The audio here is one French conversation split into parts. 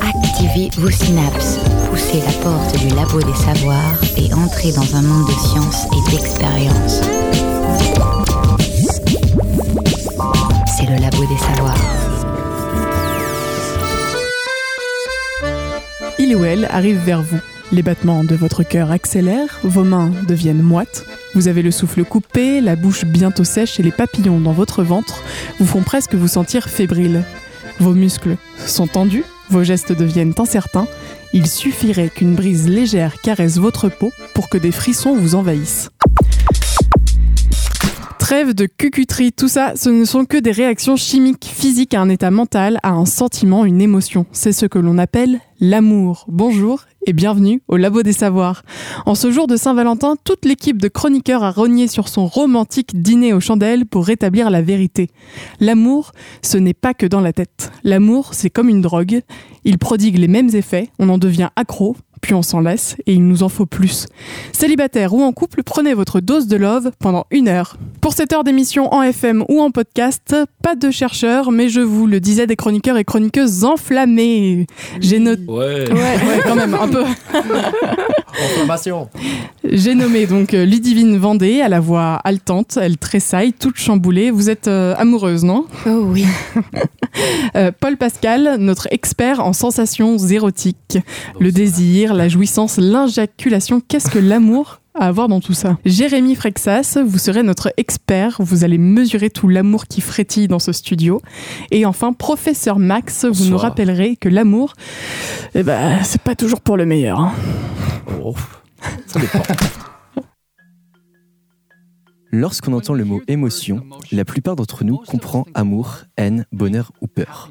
Activez vos synapses, poussez la porte du labo des savoirs et entrez dans un monde de science et d'expérience. C'est le labo des savoirs. Il ou elle arrive vers vous. Les battements de votre cœur accélèrent, vos mains deviennent moites, vous avez le souffle coupé, la bouche bientôt sèche et les papillons dans votre ventre vous font presque vous sentir fébrile. Vos muscles sont tendus, vos gestes deviennent incertains, il suffirait qu'une brise légère caresse votre peau pour que des frissons vous envahissent. Trêve de cucuterie, tout ça, ce ne sont que des réactions chimiques, physiques à un état mental, à un sentiment, une émotion. C'est ce que l'on appelle l'amour. Bonjour et bienvenue au Labo des Savoirs. En ce jour de Saint-Valentin, toute l'équipe de chroniqueurs a rogné sur son romantique dîner aux chandelles pour rétablir la vérité. L'amour, ce n'est pas que dans la tête. L'amour, c'est comme une drogue. Il prodigue les mêmes effets, on en devient accro, puis on s'en laisse et il nous en faut plus. Célibataire ou en couple, prenez votre dose de love pendant une heure. Pour cette heure d'émission en FM ou en podcast, pas de chercheurs, mais je vous le disais, des chroniqueurs et chroniqueuses enflammés. J'ai noté. Ouais. Ouais, ouais, quand même, un peu. J'ai nommé donc euh, Ludivine Vendée, à la voix haletante, elle tressaille, toute chamboulée. Vous êtes euh, amoureuse, non? Oh oui. Euh, Paul Pascal, notre expert en sensations érotiques. Le désir, la jouissance, l'injaculation, qu'est-ce que l'amour à avoir dans tout ça? Jérémy Frexas, vous serez notre expert, vous allez mesurer tout l'amour qui frétille dans ce studio. Et enfin, professeur Max, vous nous rappellerez que l'amour, eh ben, c'est pas toujours pour le meilleur. hein. Oh, ça dépend. Lorsqu'on entend le mot émotion, la plupart d'entre nous comprend amour, haine, bonheur ou peur.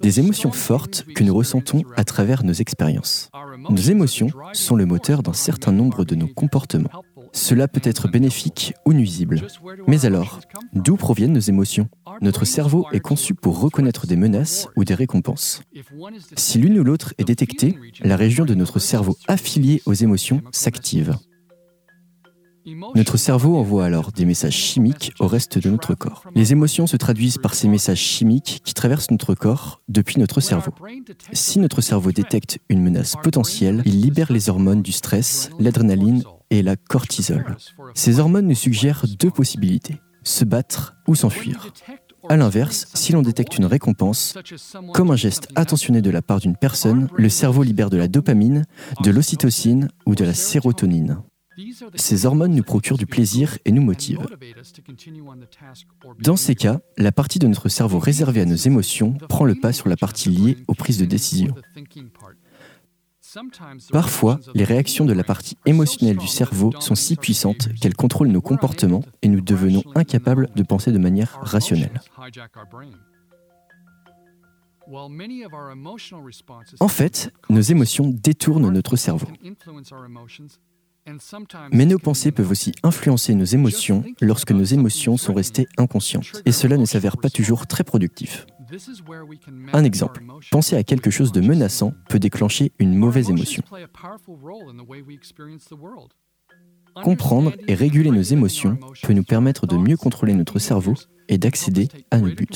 Des émotions fortes que nous ressentons à travers nos expériences. Nos émotions sont le moteur d'un certain nombre de nos comportements. Cela peut être bénéfique ou nuisible. Mais alors, d'où proviennent nos émotions? Notre cerveau est conçu pour reconnaître des menaces ou des récompenses. Si l'une ou l'autre est détectée, la région de notre cerveau affiliée aux émotions s'active. Notre cerveau envoie alors des messages chimiques au reste de notre corps. Les émotions se traduisent par ces messages chimiques qui traversent notre corps depuis notre cerveau. Si notre cerveau détecte une menace potentielle, il libère les hormones du stress, l'adrénaline et la cortisol. Ces hormones nous suggèrent deux possibilités, se battre ou s'enfuir. A l'inverse, si l'on détecte une récompense, comme un geste attentionné de la part d'une personne, le cerveau libère de la dopamine, de l'ocytocine ou de la sérotonine. Ces hormones nous procurent du plaisir et nous motivent. Dans ces cas, la partie de notre cerveau réservée à nos émotions prend le pas sur la partie liée aux prises de décision. Parfois, les réactions de la partie émotionnelle du cerveau sont si puissantes qu'elles contrôlent nos comportements et nous devenons incapables de penser de manière rationnelle. En fait, nos émotions détournent notre cerveau. Mais nos pensées peuvent aussi influencer nos émotions lorsque nos émotions sont restées inconscientes. Et cela ne s'avère pas toujours très productif. Un exemple, penser à quelque chose de menaçant peut déclencher une mauvaise émotion. Comprendre et réguler nos émotions peut nous permettre de mieux contrôler notre cerveau et d'accéder à nos buts.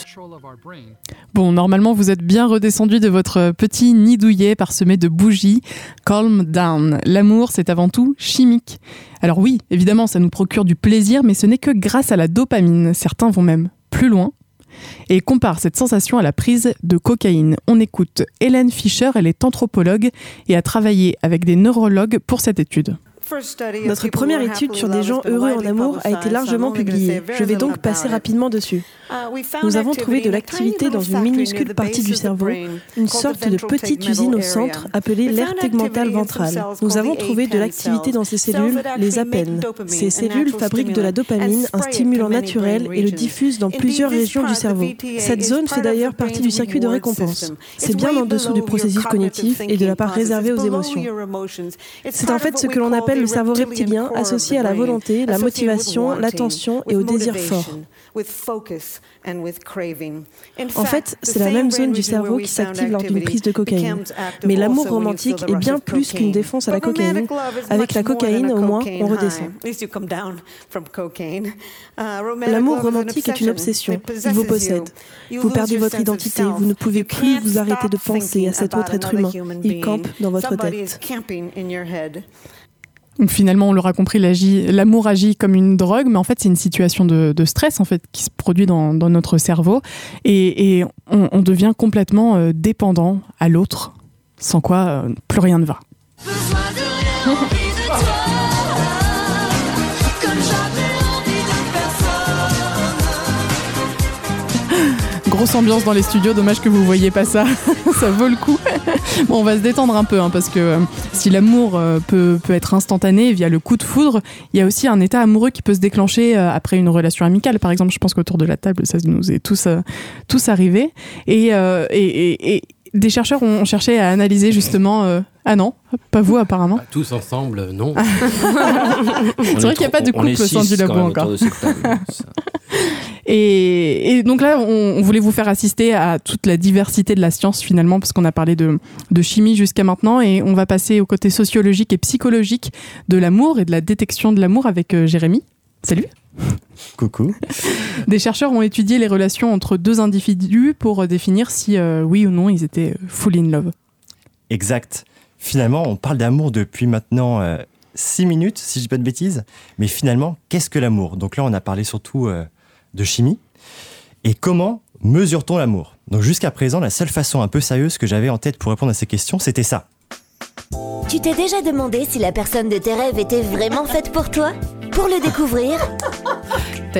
Bon, normalement, vous êtes bien redescendu de votre petit nid douillet parsemé de bougies. Calm down. L'amour, c'est avant tout chimique. Alors oui, évidemment, ça nous procure du plaisir, mais ce n'est que grâce à la dopamine. Certains vont même plus loin et comparent cette sensation à la prise de cocaïne. On écoute Hélène Fischer, elle est anthropologue et a travaillé avec des neurologues pour cette étude. Notre première étude sur des gens heureux en amour a été largement publiée. Je vais donc passer rapidement dessus. Nous avons trouvé de l'activité dans une minuscule partie du cerveau, une sorte de petite usine au centre appelée l'aire tegmentale ventrale. Nous avons trouvé de l'activité dans ces cellules, les apènes. Ces cellules fabriquent de la dopamine, un stimulant naturel, et le diffusent dans plusieurs régions du cerveau. Cette zone fait d'ailleurs partie du circuit de récompense. C'est bien en dessous du processus cognitif et de la part réservée aux émotions. C'est en fait ce que l'on appelle le cerveau reptilien associé à la volonté, la motivation, l'attention et au désir fort. En fait, c'est la même zone du cerveau qui s'active lors d'une prise de cocaïne. Mais l'amour romantique est bien plus qu'une défense à la cocaïne. Avec la cocaïne, au moins, on redescend. Uh, l'amour romantique est une obsession. Il vous possède. Vous perdez votre identité. Vous ne pouvez plus vous arrêter de penser à cet autre être humain. Il campe dans votre tête. Donc finalement, on l'aura compris, l'amour agit comme une drogue, mais en fait, c'est une situation de, stress en fait qui se produit dans, notre cerveau, et, on, devient complètement euh, dépendant à l'autre, sans quoi euh, plus rien ne va. Grosse ambiance dans les studios. Dommage que vous voyez pas ça. ça vaut le coup. bon, on va se détendre un peu hein, parce que euh, si l'amour euh, peut, peut être instantané via le coup de foudre, il y a aussi un état amoureux qui peut se déclencher euh, après une relation amicale. Par exemple, je pense qu'autour de la table, ça nous est tous, tous arrivé. Et, et, et, des chercheurs ont cherché à analyser justement. Ah non, pas vous apparemment. Tous ensemble, non. c'est vrai qu'il n'y a pas de couple au sein du labo encore. Et, donc là, on, voulait vous faire assister à toute la diversité de la science finalement, parce qu'on a parlé de, chimie jusqu'à maintenant, et on va passer au côté sociologique et psychologique de l'amour et de la détection de l'amour avec euh, Jérémy. Salut. Coucou. Des chercheurs ont étudié les relations entre deux individus pour définir si euh, oui ou non ils étaient euh, full in love. Exact. Finalement, on parle d'amour depuis maintenant six minutes, si je dis pas de bêtises. Mais finalement, qu'est-ce que l'amour? Donc là, on a parlé surtout de chimie. Et comment mesure-t-on l'amour? Donc jusqu'à présent, la seule façon un peu sérieuse que j'avais en tête pour répondre à ces questions, c'était ça. Tu t'es déjà demandé si la personne de tes rêves était vraiment faite pour toi? Pour le découvrir,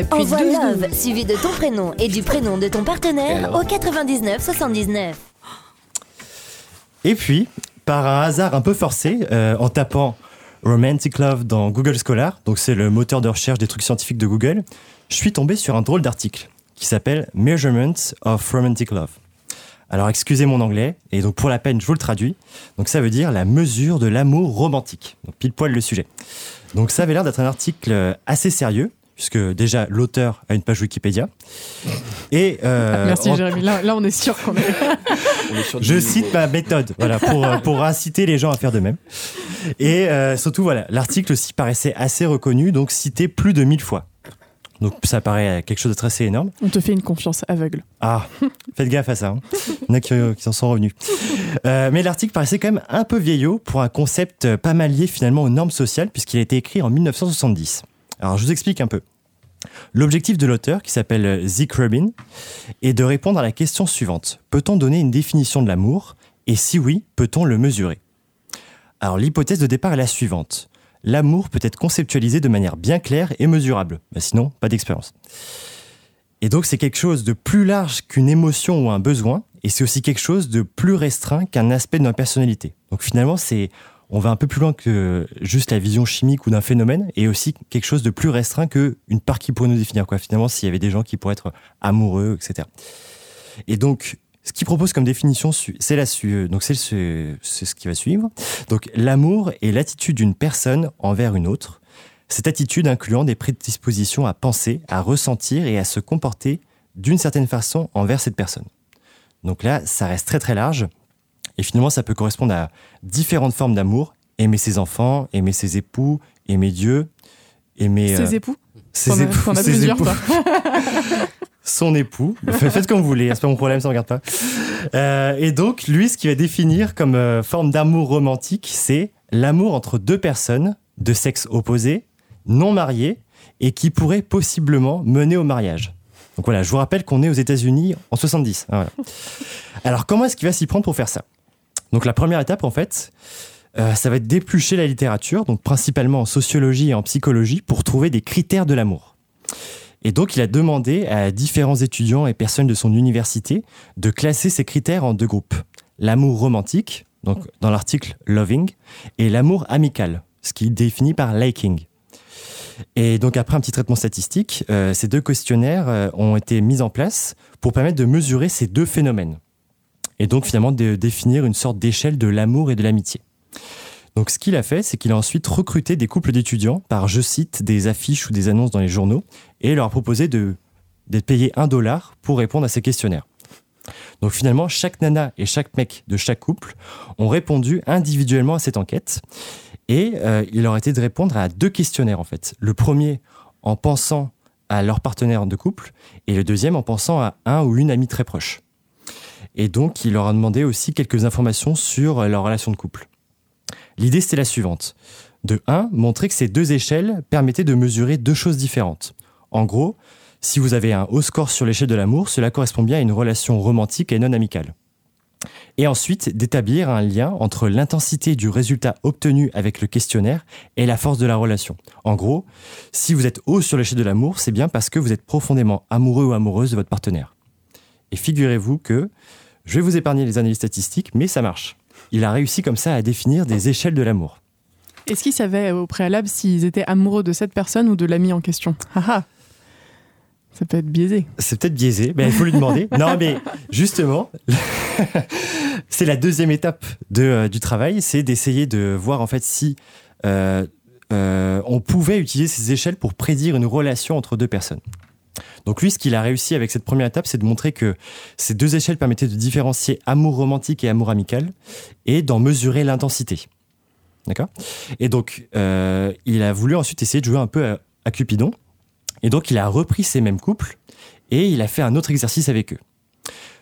envoie Love suivi de ton prénom et du prénom de ton partenaire au 99 79. Et puis, par un hasard un peu forcé, euh, en tapant Romantic Love dans Google Scholar, donc c'est le moteur de recherche des trucs scientifiques de Google, je suis tombé sur un drôle d'article qui s'appelle Measurements of Romantic Love. Alors excusez mon anglais, et donc pour la peine, je vous le traduis. Donc ça veut dire la mesure de l'amour romantique. Donc pile poil le sujet. Donc ça avait l'air d'être un article assez sérieux, puisque déjà l'auteur a une page Wikipédia. Et euh, Merci Jérémy, là, on est sûr qu'on est... Je cite ma méthode, voilà, pour, pour inciter les gens à faire de même. Et euh, surtout, voilà, l'article aussi paraissait assez reconnu, donc cité plus de mille fois. Donc ça paraît quelque chose de très énorme. On te fait une confiance aveugle. Ah, faites gaffe à ça. Hein. Il y en a qui, qui en sont revenus. Euh, mais l'article paraissait quand même un peu vieillot pour un concept pas mal lié finalement aux normes sociales puisqu'il a été écrit en 1970. Alors je vous explique un peu. L'objectif de l'auteur, qui s'appelle Zeke Rubin, est de répondre à la question suivante. Peut-on donner une définition de l'amour? Et si oui, peut-on le mesurer? Alors l'hypothèse de départ est la suivante l'amour peut être conceptualisé de manière bien claire et mesurable. Sinon, pas d'expérience. Et donc c'est quelque chose de plus large qu'une émotion ou un besoin, et c'est aussi quelque chose de plus restreint qu'un aspect de notre personnalité. Donc finalement, c'est on va un peu plus loin que juste la vision chimique ou d'un phénomène, et aussi quelque chose de plus restreint qu'une part qui pourrait nous définir. Quoi. Finalement, s'il y avait des gens qui pourraient être amoureux, etc. Et donc, ce qu'il propose comme définition, c'est la donc c'est ce qui va suivre. Donc l'amour est l'attitude d'une personne envers une autre. Cette attitude incluant des prédispositions à penser, à ressentir et à se comporter d'une certaine façon envers cette personne. Donc là, ça reste très très large. Et finalement, ça peut correspondre à différentes formes d'amour. Aimer ses enfants, aimer ses époux, aimer Dieu, aimer... Ses euh, époux Ses époux. ses époux. son époux. Faites comme vous voulez, c'est pas mon problème, ça ne regarde pas. Euh, et donc, lui, ce qu'il va définir comme euh, forme d'amour romantique, c'est l'amour entre deux personnes de sexe opposé, non mariées, et qui pourraient possiblement mener au mariage. Donc voilà, je vous rappelle qu'on est aux États-Unis en 70. Ah, Alors, comment est-ce qu'il va s'y prendre pour faire ça? Donc, la première étape, en fait, euh, ça va être d'éplucher la littérature, donc principalement en sociologie et en psychologie, pour trouver des critères de l'amour. Et donc, il a demandé à différents étudiants et personnes de son université de classer ces critères en deux groupes. L'amour romantique, donc dans l'article loving, et l'amour amical, ce qui est défini par liking. Et donc après un petit traitement statistique, euh, ces deux questionnaires euh, ont été mis en place pour permettre de mesurer ces deux phénomènes. Et donc finalement de définir une sorte d'échelle de l'amour et de l'amitié. Donc ce qu'il a fait, c'est qu'il a ensuite recruté des couples d'étudiants par, je cite, des affiches ou des annonces dans les journaux et leur a proposé de, d'être payés un dollar pour répondre à ces questionnaires. Donc finalement, chaque nana et chaque mec de chaque couple ont répondu individuellement à cette enquête et euh, il leur été de répondre à deux questionnaires en fait. Le premier en pensant à leur partenaire de couple et le deuxième en pensant à un ou une amie très proche. Et donc, il leur a demandé aussi quelques informations sur leur relation de couple. L'idée, c'était la suivante. De 1, montrer que ces deux échelles permettaient de mesurer deux choses différentes. En gros, si vous avez un haut score sur l'échelle de l'amour, cela correspond bien à une relation romantique et non amicale. Et ensuite, d'établir un lien entre l'intensité du résultat obtenu avec le questionnaire et la force de la relation. En gros, si vous êtes haut sur l'échelle de l'amour, c'est bien parce que vous êtes profondément amoureux ou amoureuse de votre partenaire. Et figurez-vous que, je vais vous épargner les analyses statistiques, mais ça marche. Il a réussi comme ça à définir des échelles de l'amour. Est-ce qu'il savait au préalable s'ils étaient amoureux de cette personne ou de l'ami en question ah ah. Ça peut être biaisé. C'est peut-être biaisé, mais il faut lui demander. non, mais justement, c'est la deuxième étape de, euh, du travail, c'est d'essayer de voir en fait si euh, euh, on pouvait utiliser ces échelles pour prédire une relation entre deux personnes. Donc lui, ce qu'il a réussi avec cette première étape, c'est de montrer que ces deux échelles permettaient de différencier amour romantique et amour amical et d'en mesurer l'intensité. D'accord? Et donc, il a voulu ensuite essayer de jouer un peu à Cupidon et donc, il a repris ces mêmes couples et il a fait un autre exercice avec eux.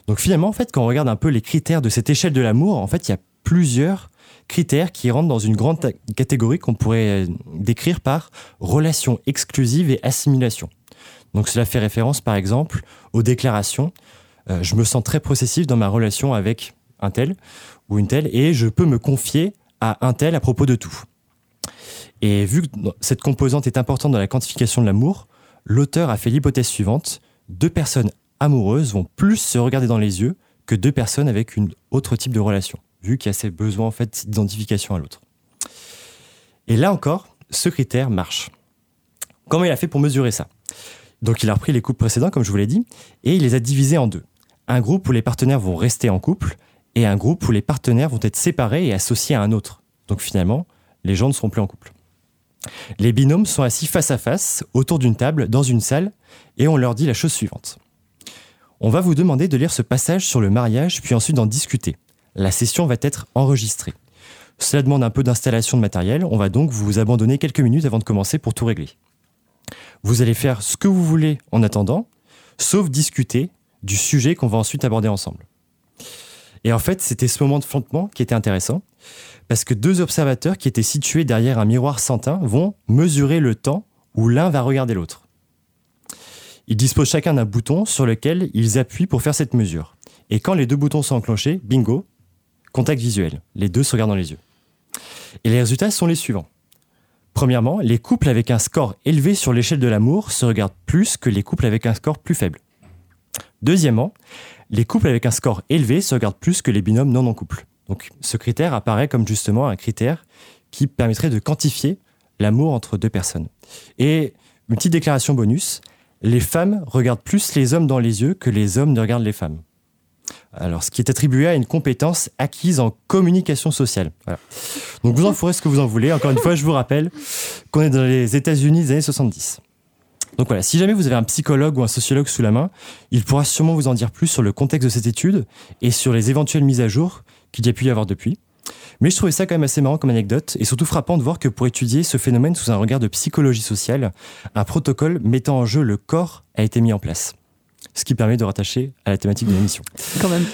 Donc finalement, en fait, quand on regarde un peu les critères de cette échelle de l'amour, en fait, il y a plusieurs critères qui rentrent dans une grande catégorie qu'on pourrait décrire par relation exclusive et assimilation. Donc cela fait référence, par exemple, aux déclarations. Euh, je me sens très processif dans ma relation avec un tel ou une telle et je peux me confier à un tel à propos de tout. Et vu que cette composante est importante dans la quantification de l'amour, l'auteur a fait l'hypothèse suivante deux personnes amoureuses vont plus se regarder dans les yeux que deux personnes avec une autre type de relation, vu qu'il y a ces besoins en fait d'identification à l'autre. Et là encore, ce critère marche. Comment il a fait pour mesurer ça? Donc il a repris les couples précédents, comme je vous l'ai dit, et il les a divisés en deux. Un groupe où les partenaires vont rester en couple, et un groupe où les partenaires vont être séparés et associés à un autre. Donc finalement, les gens ne seront plus en couple. Les binômes sont assis face à face, autour d'une table, dans une salle, et on leur dit la chose suivante. On va vous demander de lire ce passage sur le mariage, puis ensuite d'en discuter. La session va être enregistrée. Cela demande un peu d'installation de matériel, on va donc vous abandonner quelques minutes avant de commencer pour tout régler. Vous allez faire ce que vous voulez en attendant, sauf discuter du sujet qu'on va ensuite aborder ensemble. Et en fait, c'était ce moment de flottement qui était intéressant, parce que deux observateurs qui étaient situés derrière un miroir santin vont mesurer le temps où l'un va regarder l'autre. Ils disposent chacun d'un bouton sur lequel ils appuient pour faire cette mesure. Et quand les deux boutons sont enclenchés, bingo, contact visuel. Les deux se regardent dans les yeux. Et les résultats sont les suivants. Premièrement, les couples avec un score élevé sur l'échelle de l'amour se regardent plus que les couples avec un score plus faible. Deuxièmement, les couples avec un score élevé se regardent plus que les binômes non en couple. Donc ce critère apparaît comme justement un critère qui permettrait de quantifier l'amour entre deux personnes. Et une petite déclaration bonus, les femmes regardent plus les hommes dans les yeux que les hommes ne regardent les femmes. Alors, ce qui est attribué à une compétence acquise en communication sociale. Donc, vous en ferez ce que vous en voulez. Encore une fois, je vous rappelle qu'on est dans les États-Unis des années 70. Donc voilà, si jamais vous avez un psychologue ou un sociologue sous la main, il pourra sûrement vous en dire plus sur le contexte de cette étude et sur les éventuelles mises à jour qu'il y a pu y avoir depuis. Mais je trouvais ça quand même assez marrant comme anecdote et surtout frappant de voir que pour étudier ce phénomène sous un regard de psychologie sociale, un protocole mettant en jeu le corps a été mis en place. Ce qui permet de rattacher à la thématique de l'émission. Quand même.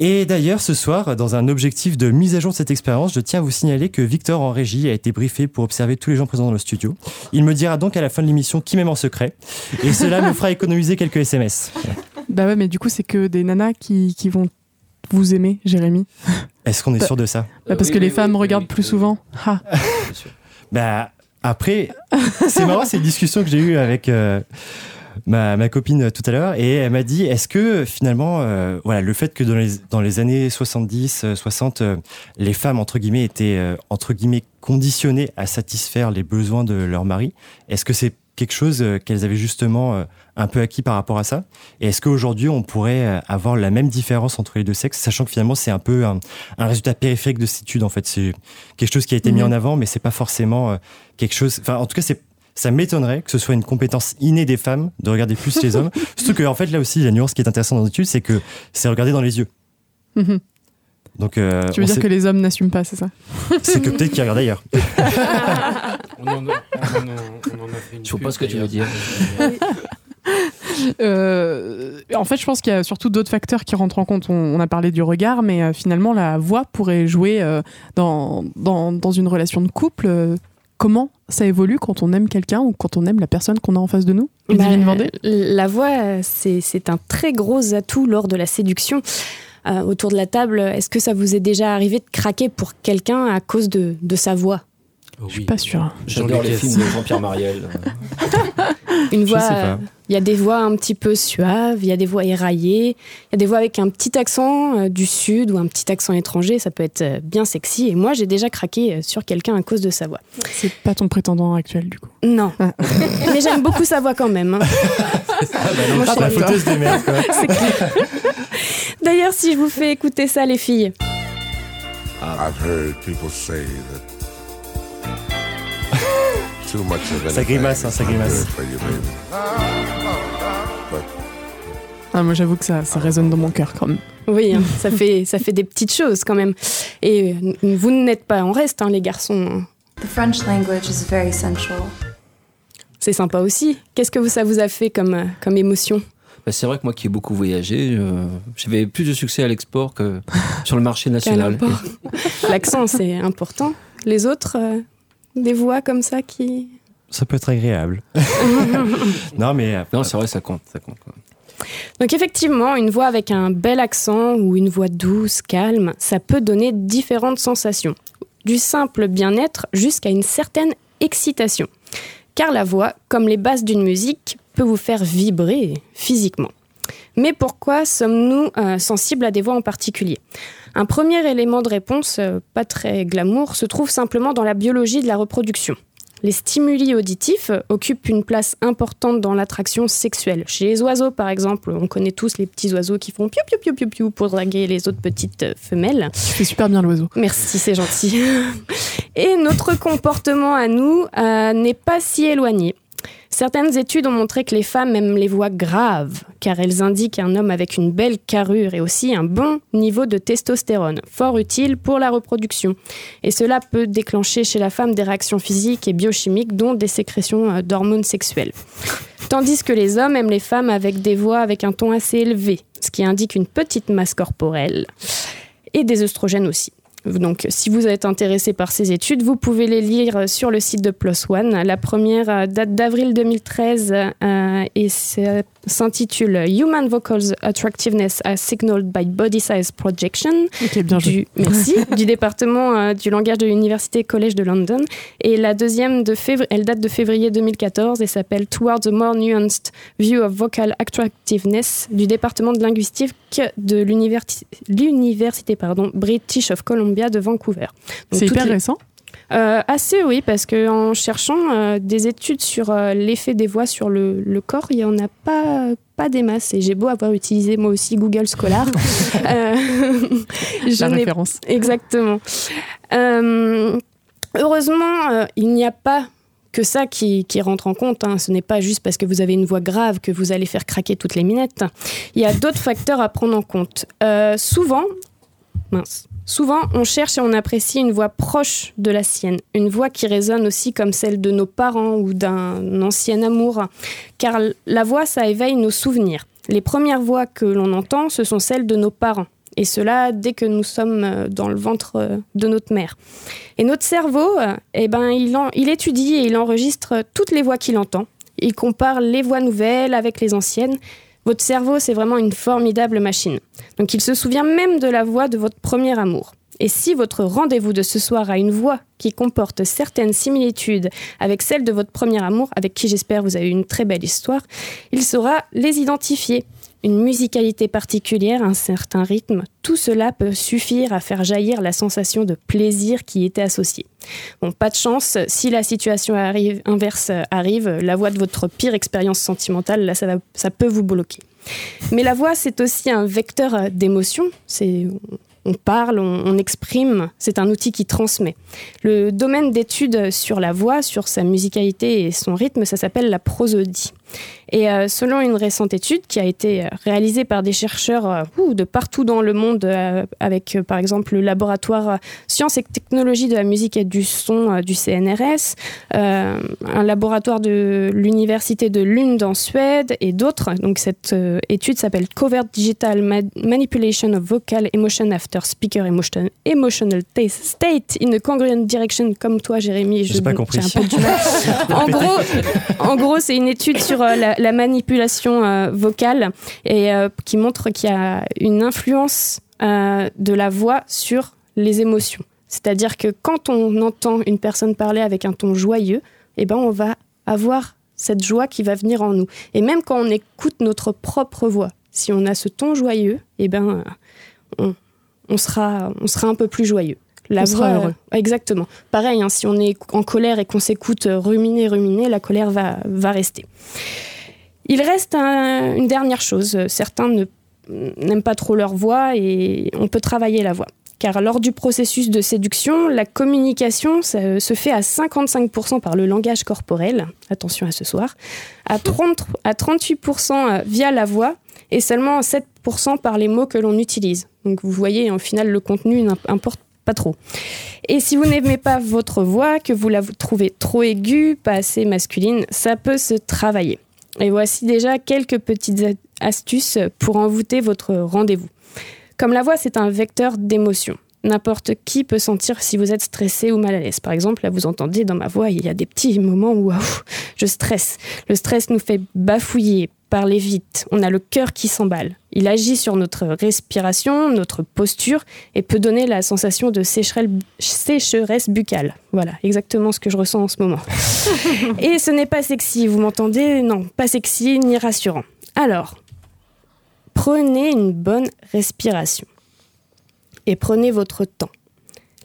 Et d'ailleurs, ce soir, dans un objectif de mise à jour de cette expérience, je tiens à vous signaler que Victor en régie a été briefé pour observer tous les gens présents dans le studio. Il me dira donc à la fin de l'émission qui m'aime en secret. Et cela me fera économiser quelques SMS. Bah ouais, mais du coup, c'est que des nanas qui, qui vont vous aimer, Jérémy Est-ce qu'on est sûr de ça? Bah, Parce que les femmes regardent plus souvent. Ah. bah, après, c'est marrant ces discussions que j'ai eues avec euh, ma, ma, copine tout à l'heure et elle m'a dit est-ce que finalement, euh, voilà, le fait que dans les, dans les années 70, 60, euh, les femmes, entre guillemets, étaient entre guillemets conditionnées à satisfaire les besoins de leur mari, est-ce que c'est quelque chose qu'elles avaient justement un peu acquis par rapport à ça? Et est-ce qu'aujourd'hui, on pourrait avoir la même différence entre les deux sexes, sachant que finalement, c'est un peu un, résultat périphérique de cette étude, en fait? C'est quelque chose qui a été mis mhm. en avant, mais c'est pas forcément quelque chose... Enfin, en tout cas, c'est ça m'étonnerait que ce soit une compétence innée des femmes de regarder plus les hommes. Surtout que, en fait, là aussi, la nuance qui est intéressante dans l'étude, c'est que c'est regarder dans les yeux. Mhm. Donc, euh, tu veux dire que les hommes n'assument pas, c'est ça? C'est que peut-être qu'ils regardent ailleurs. on, en a, fait Je vois pas ce que tu veux dire. Euh, en fait, je pense qu'il y a surtout d'autres facteurs qui rentrent en compte. On, a parlé du regard, mais euh, finalement, la voix pourrait jouer dans, dans, dans, une relation de couple comment ça évolue quand on aime quelqu'un ou quand on aime la personne qu'on a en face de nous bah, La voix, c'est un très gros atout lors de la séduction. Euh, autour de la table, est-ce que ça vous est déjà arrivé de craquer pour quelqu'un à cause de, de sa voix? Je suis pas sûre. J'adore les films de Jean-Pierre Mariel. Une voix. Il y a des voix un petit peu suaves, il y a des voix éraillées, il y a des voix avec un petit accent euh, du sud ou un petit accent étranger. Ça peut être euh, bien sexy. Et moi, j'ai déjà craqué euh, sur quelqu'un à cause de sa voix. C'est pas ton prétendant actuel, du coup. Non. Ah. Mais j'aime beaucoup sa voix quand même. Hein. Ah bah la fauteuse des mères, D'ailleurs, si je vous fais écouter ça, les filles. I've heard people say ça grimace, hein, ça grimace. Ah, moi j'avoue que ça, ça résonne dans mon cœur quand même. Oui, hein, ça, fait, ça fait des petites choses quand même. Et euh, vous n'êtes pas en reste, hein, les garçons. The French language is very sensual. C'est sympa aussi. Qu'est-ce que ça vous a fait comme, euh, comme émotion? Bah, C'est vrai que moi qui ai beaucoup voyagé, euh, j'avais plus de succès à l'export que sur le marché national. L'accent, c'est important. Les autres, des voix comme ça qui. Ça peut être agréable. non, mais. Euh, non, c'est vrai, ça compte. Ça compte. Donc effectivement, une voix avec un bel accent ou une voix douce, calme, ça peut donner différentes sensations. Du simple bien-être jusqu'à une certaine excitation. Car la voix, comme les bases d'une musique, peut vous faire vibrer physiquement. Mais pourquoi sommes-nous euh, sensibles à des voix en particulier? Un premier élément de réponse, euh, pas très glamour, se trouve simplement dans la biologie de la reproduction. Les stimuli auditifs occupent une place importante dans l'attraction sexuelle. Chez les oiseaux, par exemple, on connaît tous les petits oiseaux qui font piou piou piou piou piou pour draguer les autres petites euh, femelles. Fais super bien l'oiseau. Merci, c'est gentil. Et notre comportement à nous n'est pas si éloigné. Certaines études ont montré que les femmes aiment les voix graves, car elles indiquent un homme avec une belle carrure et aussi un bon niveau de testostérone, fort utile pour la reproduction. Et cela peut déclencher chez la femme des réactions physiques et biochimiques, dont des sécrétions euh, d'hormones sexuelles. Tandis que les hommes aiment les femmes avec des voix avec un ton assez élevé, ce qui indique une petite masse corporelle, et des œstrogènes aussi. Donc, si vous êtes intéressé par ces études, vous pouvez les lire sur le site de PLOS ONE. La première euh, date d'avril 2013 euh, et s'intitule Human Vocals Attractiveness as Signaled by Body Size Projection. bien du, merci, du département euh, du langage de l'Université College de London. Et la deuxième, de elle date de février 2014 et s'appelle Towards a More Nuanced View of Vocal Attractiveness du département de linguistique de l'Université British of Columbia de Vancouver. C'est hyper récent euh, assez oui, parce que en cherchant euh, des études sur euh, l'effet des voix sur le, corps, il n'y en a pas, pas des masses. Et j'ai beau avoir utilisé moi aussi Google Scholar. La référence. Exactement. heureusement, il n'y a pas que ça qui, rentre en compte. Hein. Ce n'est pas juste parce que vous avez une voix grave que vous allez faire craquer toutes les minettes. Il y a d'autres facteurs à prendre en compte. souvent, mince. Souvent, on cherche et on apprécie une voix proche de la sienne, une voix qui résonne aussi comme celle de nos parents ou d'un ancien amour, car la voix, ça éveille nos souvenirs. Les premières voix que l'on entend, ce sont celles de nos parents, et cela dès que nous sommes euh, dans le ventre euh, de notre mère. Et notre cerveau, euh, eh ben, il, il étudie et il enregistre toutes les voix qu'il entend. Il compare les voix nouvelles avec les anciennes votre cerveau, c'est vraiment une formidable machine. Donc il se souvient même de la voix de votre premier amour. Et si votre rendez-vous de ce soir a une voix qui comporte certaines similitudes avec celle de votre premier amour, avec qui j'espère vous avez une très belle histoire, il saura les identifier. Une musicalité particulière, un certain rythme, tout cela peut suffire à faire jaillir la sensation de plaisir qui était associée. Bon, pas de chance, si la situation inverse arrive, la voix de votre pire expérience sentimentale, là, ça, peut vous bloquer. Mais la voix, c'est aussi un vecteur d'émotion. C'est on parle, on, exprime, c'est un outil qui transmet. Le domaine d'étude sur la voix, sur sa musicalité et son rythme, ça s'appelle la prosodie. Et euh, selon une récente étude qui a été euh, réalisée par des chercheurs euh, de partout dans le monde, avec par exemple le laboratoire Sciences et Technologies de la musique et du son du CNRS, un laboratoire de l'université de Lund en Suède et d'autres. Donc cette étude s'appelle Covert Digital Manipulation of Vocal Emotion After Speaker Emotion, Emotional State in a Congruent Direction, comme toi Jérémy. Je n'ai pas compris. Un peu du mal. en gros, en gros c'est une étude sur la la manipulation euh, vocale et euh, qui montre qu'il y a une influence euh, de la voix sur les émotions. C'est-à-dire que quand on entend une personne parler avec un ton joyeux, eh ben on va avoir cette joie qui va venir en nous. Et même quand on écoute notre propre voix, si on a ce ton joyeux, eh ben on, sera, on sera un peu plus joyeux. La voix, heureux. exactement. Pareil, hein, si on est en colère et qu'on s'écoute ruminer, ruminer, la colère va, va rester. Il reste une dernière chose. Certains n'aiment pas trop leur voix et on peut travailler la voix. Car lors du processus de séduction, la communication se fait à 55% par le langage corporel, attention à ce soir, à, 30, à 38% via la voix et seulement à 7% par les mots que l'on utilise. Donc vous voyez, au final, le contenu n'importe pas trop. Et si vous n'aimez pas votre voix, que vous la trouvez trop aiguë, pas assez masculine, ça peut se travailler. Et voici déjà quelques petites astuces pour envoûter votre rendez-vous. Comme la voix, c'est un vecteur d'émotion. N'importe qui peut sentir si vous êtes stressé ou mal à l'aise. Par exemple, là, vous entendez dans ma voix, il y a des petits moments où je stresse. Le stress nous fait bafouiller, parler vite. On a le cœur qui s'emballe. Il agit sur notre respiration, notre posture et peut donner la sensation de sécheresse buccale. Voilà, exactement ce que je ressens en ce moment. et ce n'est pas sexy, vous m'entendez? Non, pas sexy ni rassurant. Alors, prenez une bonne respiration et prenez votre temps.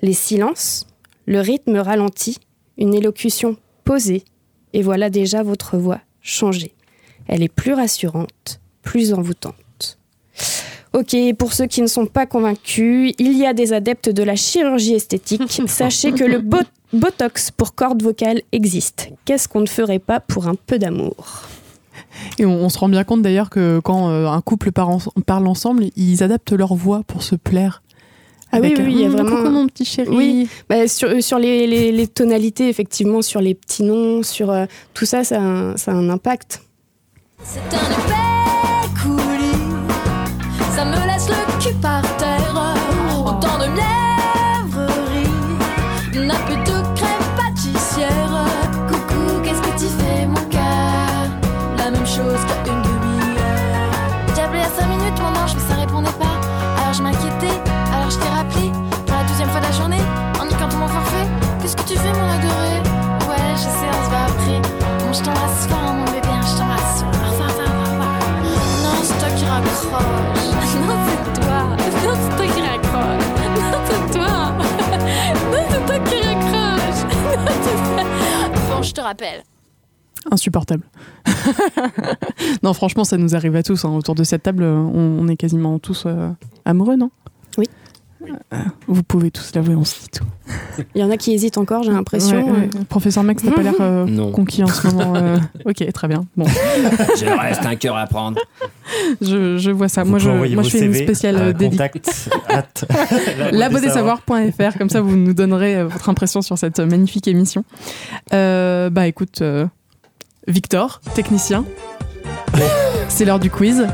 Les silences, le rythme ralenti, une élocution posée, et voilà déjà votre voix changer. Elle est plus rassurante, plus envoûtante. Ok, pour ceux qui ne sont pas convaincus, il y a des adeptes de la chirurgie esthétique. Sachez que le Botox pour cordes vocales existe. Qu'est-ce qu'on ne ferait pas pour un peu d'amour? Et on, se rend bien compte d'ailleurs que quand euh, un couple parle ensemble, ils adaptent leur voix pour se plaire. Ah oui, oui, il y a vraiment. Coucou mon petit chéri. Oui, bah, sur, euh, sur les, les, tonalités, effectivement, sur les petits noms, sur euh, tout ça, ça a, ça a un impact. C'est un épais je te rappelle insupportable. non, franchement, ça nous arrive à tous. Hein. Autour de cette table, on, est quasiment tous euh, amoureux, non? Vous pouvez tous l'avouer, on se dit tout. Il y en a qui hésitent encore, j'ai l'impression. Professeur Max, t'as pas l'air euh, conquis en ce moment. Euh. Ok, très bien. Bon. Je reste un cœur à prendre. Je, vois ça. moi, je, moi, je fais une spéciale euh, contact labodessavoir.fr. Comme ça, vous nous donnerez votre impression sur cette magnifique émission. bah, écoute, Victor, technicien. C'est l'heure du quiz.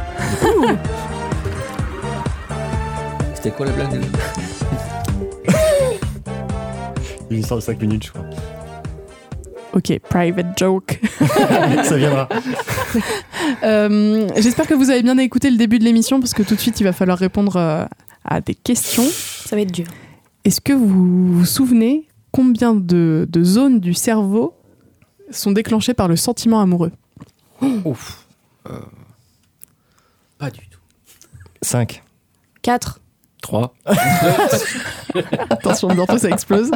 C'était quoi la blague Une histoire de 5 minutes, je crois. Ok, private joke. Ça viendra. Euh, j'espère que vous avez bien écouté le début de l'émission parce que tout de suite il va falloir répondre euh, à des questions. Ça va être dur. Est-ce que vous vous souvenez combien de, zones du cerveau sont déclenchées par le sentiment amoureux? Ouf. Euh, Pas du tout. 5. 4. 3. Attention, bientôt ça explose.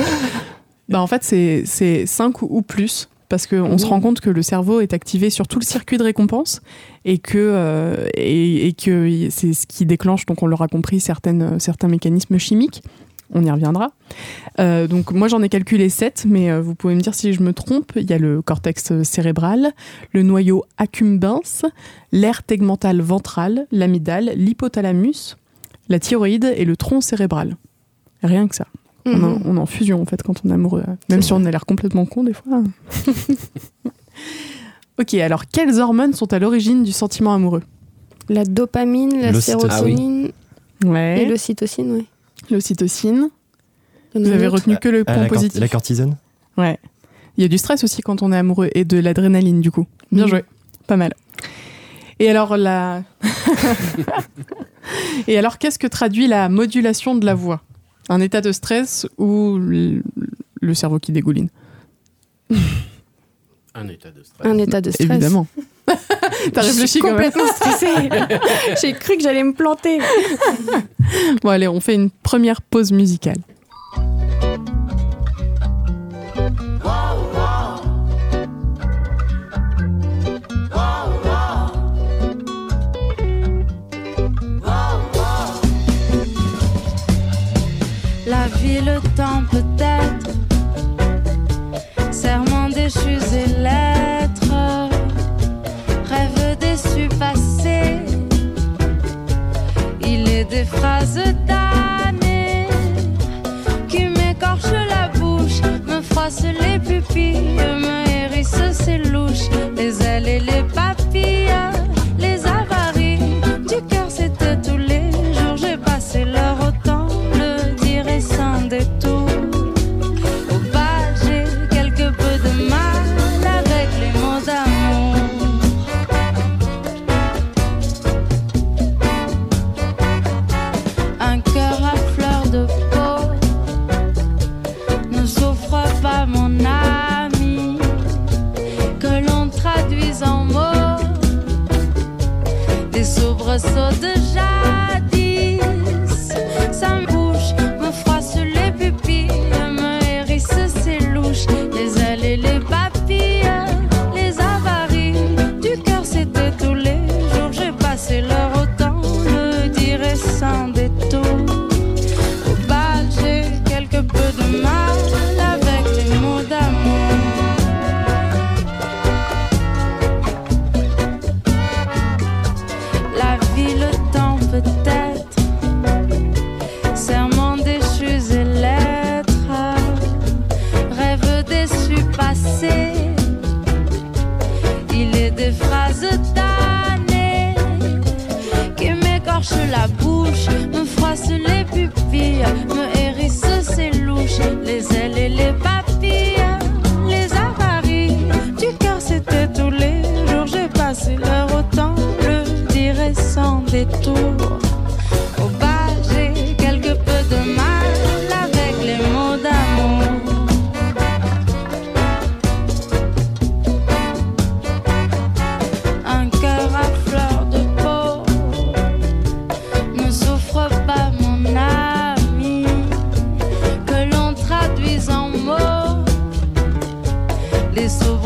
bah, en fait, c'est 5 ou plus. Parce qu'on se rend compte que le cerveau est activé sur tout le circuit de récompense et que, euh, et, que c'est ce qui déclenche, donc on l'aura compris, certaines, certains mécanismes chimiques. On y reviendra. Euh, donc moi j'en ai calculé 7, mais euh, vous pouvez me dire si je me trompe. Il y a le cortex cérébral, le noyau accumbens, l'aire tegmental ventral, l'amygdale, l'hypothalamus, la thyroïde et le tronc cérébral. Rien que ça. Mhm. On, est en fusion en fait quand on est amoureux, même si on a l'air complètement con des fois. ok, alors quelles hormones sont à l'origine du sentiment amoureux? La dopamine, la sérotonine ouais. et l'ocytocine, oui. L'ocytocine. Vous avez retenu que le point positif. La cortisone Ouais. Il y a du stress aussi quand on est amoureux et de l'adrénaline du coup. Bien mhm. joué, pas mal. Et alors la. et alors qu'est-ce que traduit la modulation de la voix? Un état de stress ou le cerveau qui dégouline? Un état de stress. Un état de stress. Évidemment. T'as réfléchi quand même. complètement stressée. J'ai cru que j'allais me planter. bon allez, on fait une première pause musicale. Phrases damnées qui m'écorchent la bouche, me froissent les pupilles, me hérissent ses louches, les ailes et les papilles,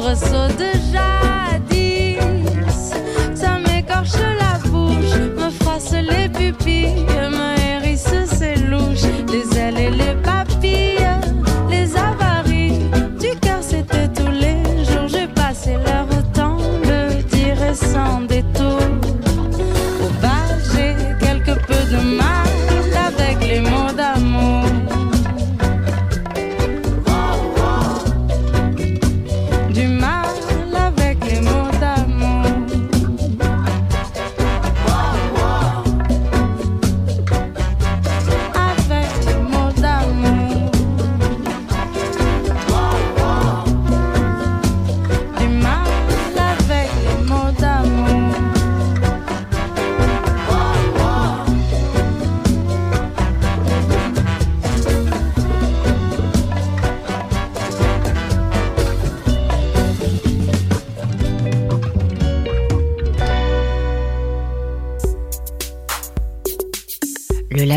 les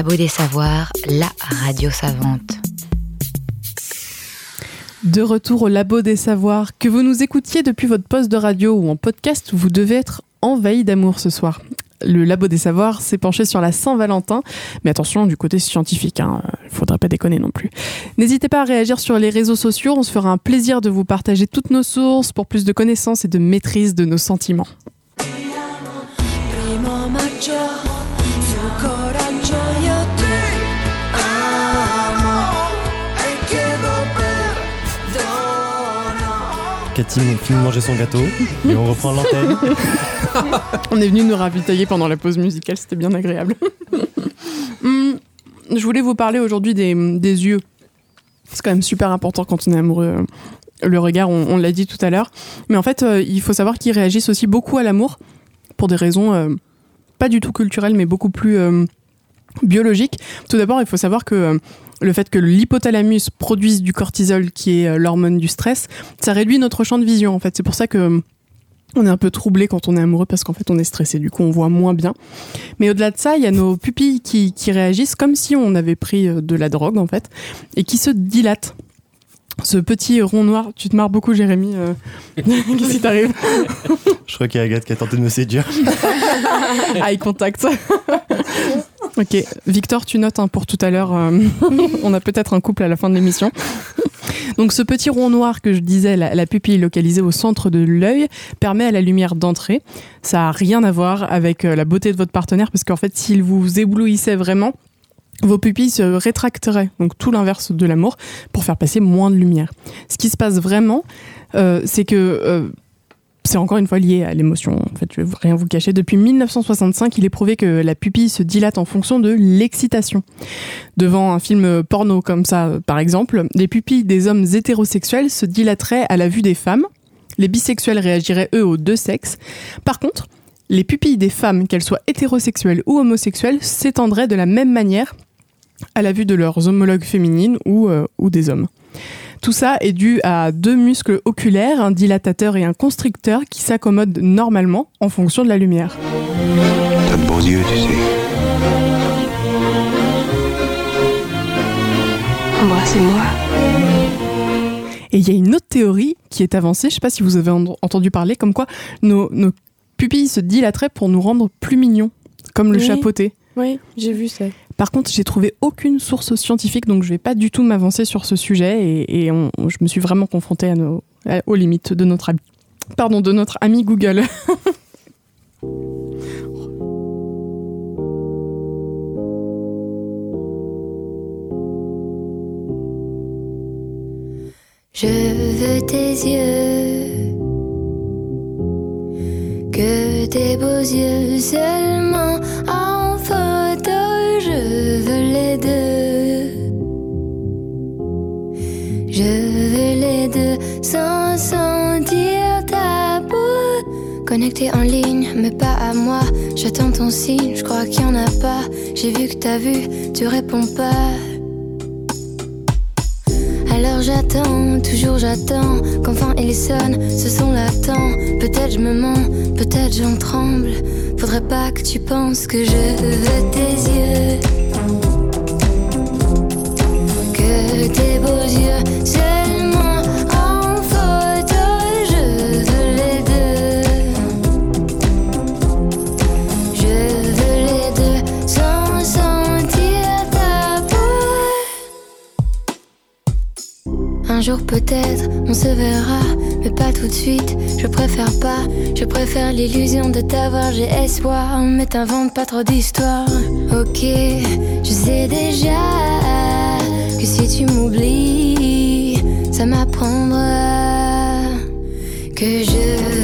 Labo des Savoirs, la radio savante. De retour au Labo des Savoirs, que vous nous écoutiez depuis votre poste de radio ou en podcast, vous devez être envahi d'amour ce soir. Le Labo des Savoirs s'est penché sur la Saint-Valentin, mais attention du côté scientifique, il hein, ne faudrait pas déconner non plus. N'hésitez pas à réagir sur les réseaux sociaux, on se fera un plaisir de vous partager toutes nos sources pour plus de connaissances et de maîtrise de nos sentiments. Cathy finit de manger son gâteau et on reprend l'antenne. on est venu nous ravitailler pendant la pause musicale, c'était bien agréable. Hmm, je voulais vous parler aujourd'hui des, yeux. C'est quand même super important quand on est amoureux. Le regard, on, l'a dit tout à l'heure. Mais en fait, euh, il faut savoir qu'ils réagissent aussi beaucoup à l'amour pour des raisons euh, pas du tout culturelles, mais beaucoup plus euh, biologiques. Tout d'abord, il faut savoir que le fait que l'hypothalamus produise du cortisol, qui est euh, l'hormone du stress, ça réduit notre champ de vision. En fait, c'est pour ça que euh, on est un peu troublé quand on est amoureux parce qu'en fait on est stressé, du coup on voit moins bien. Mais au-delà de ça, il y a nos pupilles qui, réagissent comme si on avait pris euh, de la drogue en fait et qui se dilatent. Ce petit rond noir, tu te marres beaucoup Jérémy, qu'est-ce qui t'arrive? Je crois qu'il y a Agathe qui a tenté de me séduire. Eye contact. Ok, Victor, tu notes hein, pour tout à l'heure. Euh, on a peut-être un couple à la fin de l'émission. Donc ce petit rond noir que je disais, la, pupille localisée au centre de l'œil, permet à la lumière d'entrer. Ça n'a rien à voir avec euh, la beauté de votre partenaire, parce qu'en fait, s'il vous éblouissait vraiment, vos pupilles se rétracteraient, donc tout l'inverse de l'amour, pour faire passer moins de lumière. Ce qui se passe vraiment, euh, c'est que c'est encore une fois lié à l'émotion. En fait, je vais rien vous cacher. Depuis 1965, il est prouvé que la pupille se dilate en fonction de l'excitation. Devant un film porno comme ça, par exemple, les pupilles des hommes hétérosexuels se dilateraient à la vue des femmes. Les bisexuels réagiraient eux aux deux sexes. Par contre, les pupilles des femmes, qu'elles soient hétérosexuelles ou homosexuelles, s'étendraient de la même manière à la vue de leurs homologues féminines ou, euh, ou des hommes. Tout ça est dû à deux muscles oculaires, un dilatateur et un constricteur qui s'accommodent normalement en fonction de la lumière. T'as de beaux yeux, tu sais. Embrassez-moi. Et il y a une autre théorie qui est avancée, je ne sais pas si vous avez entendu parler, comme quoi nos, pupilles se dilateraient pour nous rendre plus mignons, comme le chapeauté. Oui, j'ai vu ça. Par contre, j'ai trouvé aucune source scientifique, donc je vais pas du tout m'avancer sur ce sujet et, je me suis vraiment confrontée à aux limites de notre ami, pardon, de notre ami Google. Je veux tes yeux, que tes beaux yeux seulement je veux les deux. Je veux les deux sans sentir ta peau. Connecté en ligne, mais pas à moi. J'attends ton signe, je crois qu'il y en a pas. J'ai vu que t'as vu, tu réponds pas. Alors j'attends, toujours j'attends qu'enfin il sonne, ce son l'attend. Peut-être je me mens, peut-être j'en tremble. Faudrait pas que tu penses que je veux tes yeux. Que tes beaux yeux, seulement Un jour peut-être on se verra mais pas tout de suite. Je préfère pas, je préfère l'illusion de t'avoir. J'ai espoir, mais t'invente pas trop d'histoires. Ok, je sais déjà que si tu m'oublies, ça m'apprendra que je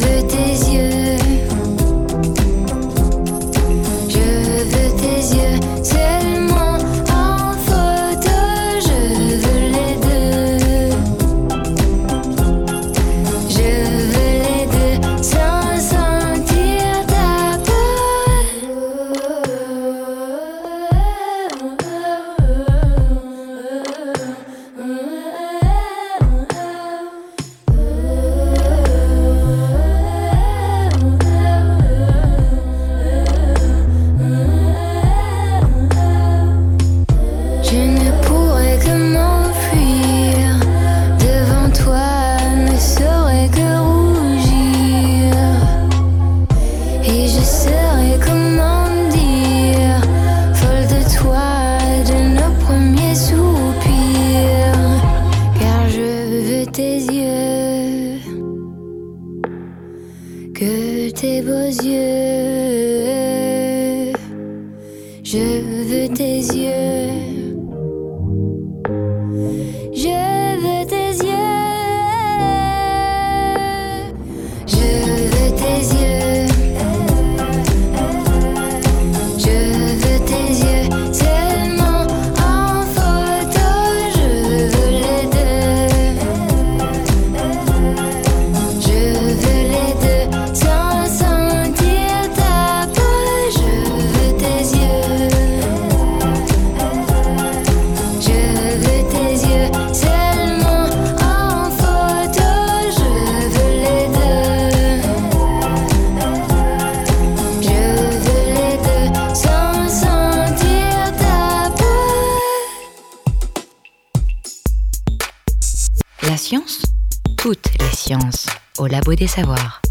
au Labo des Savoirs.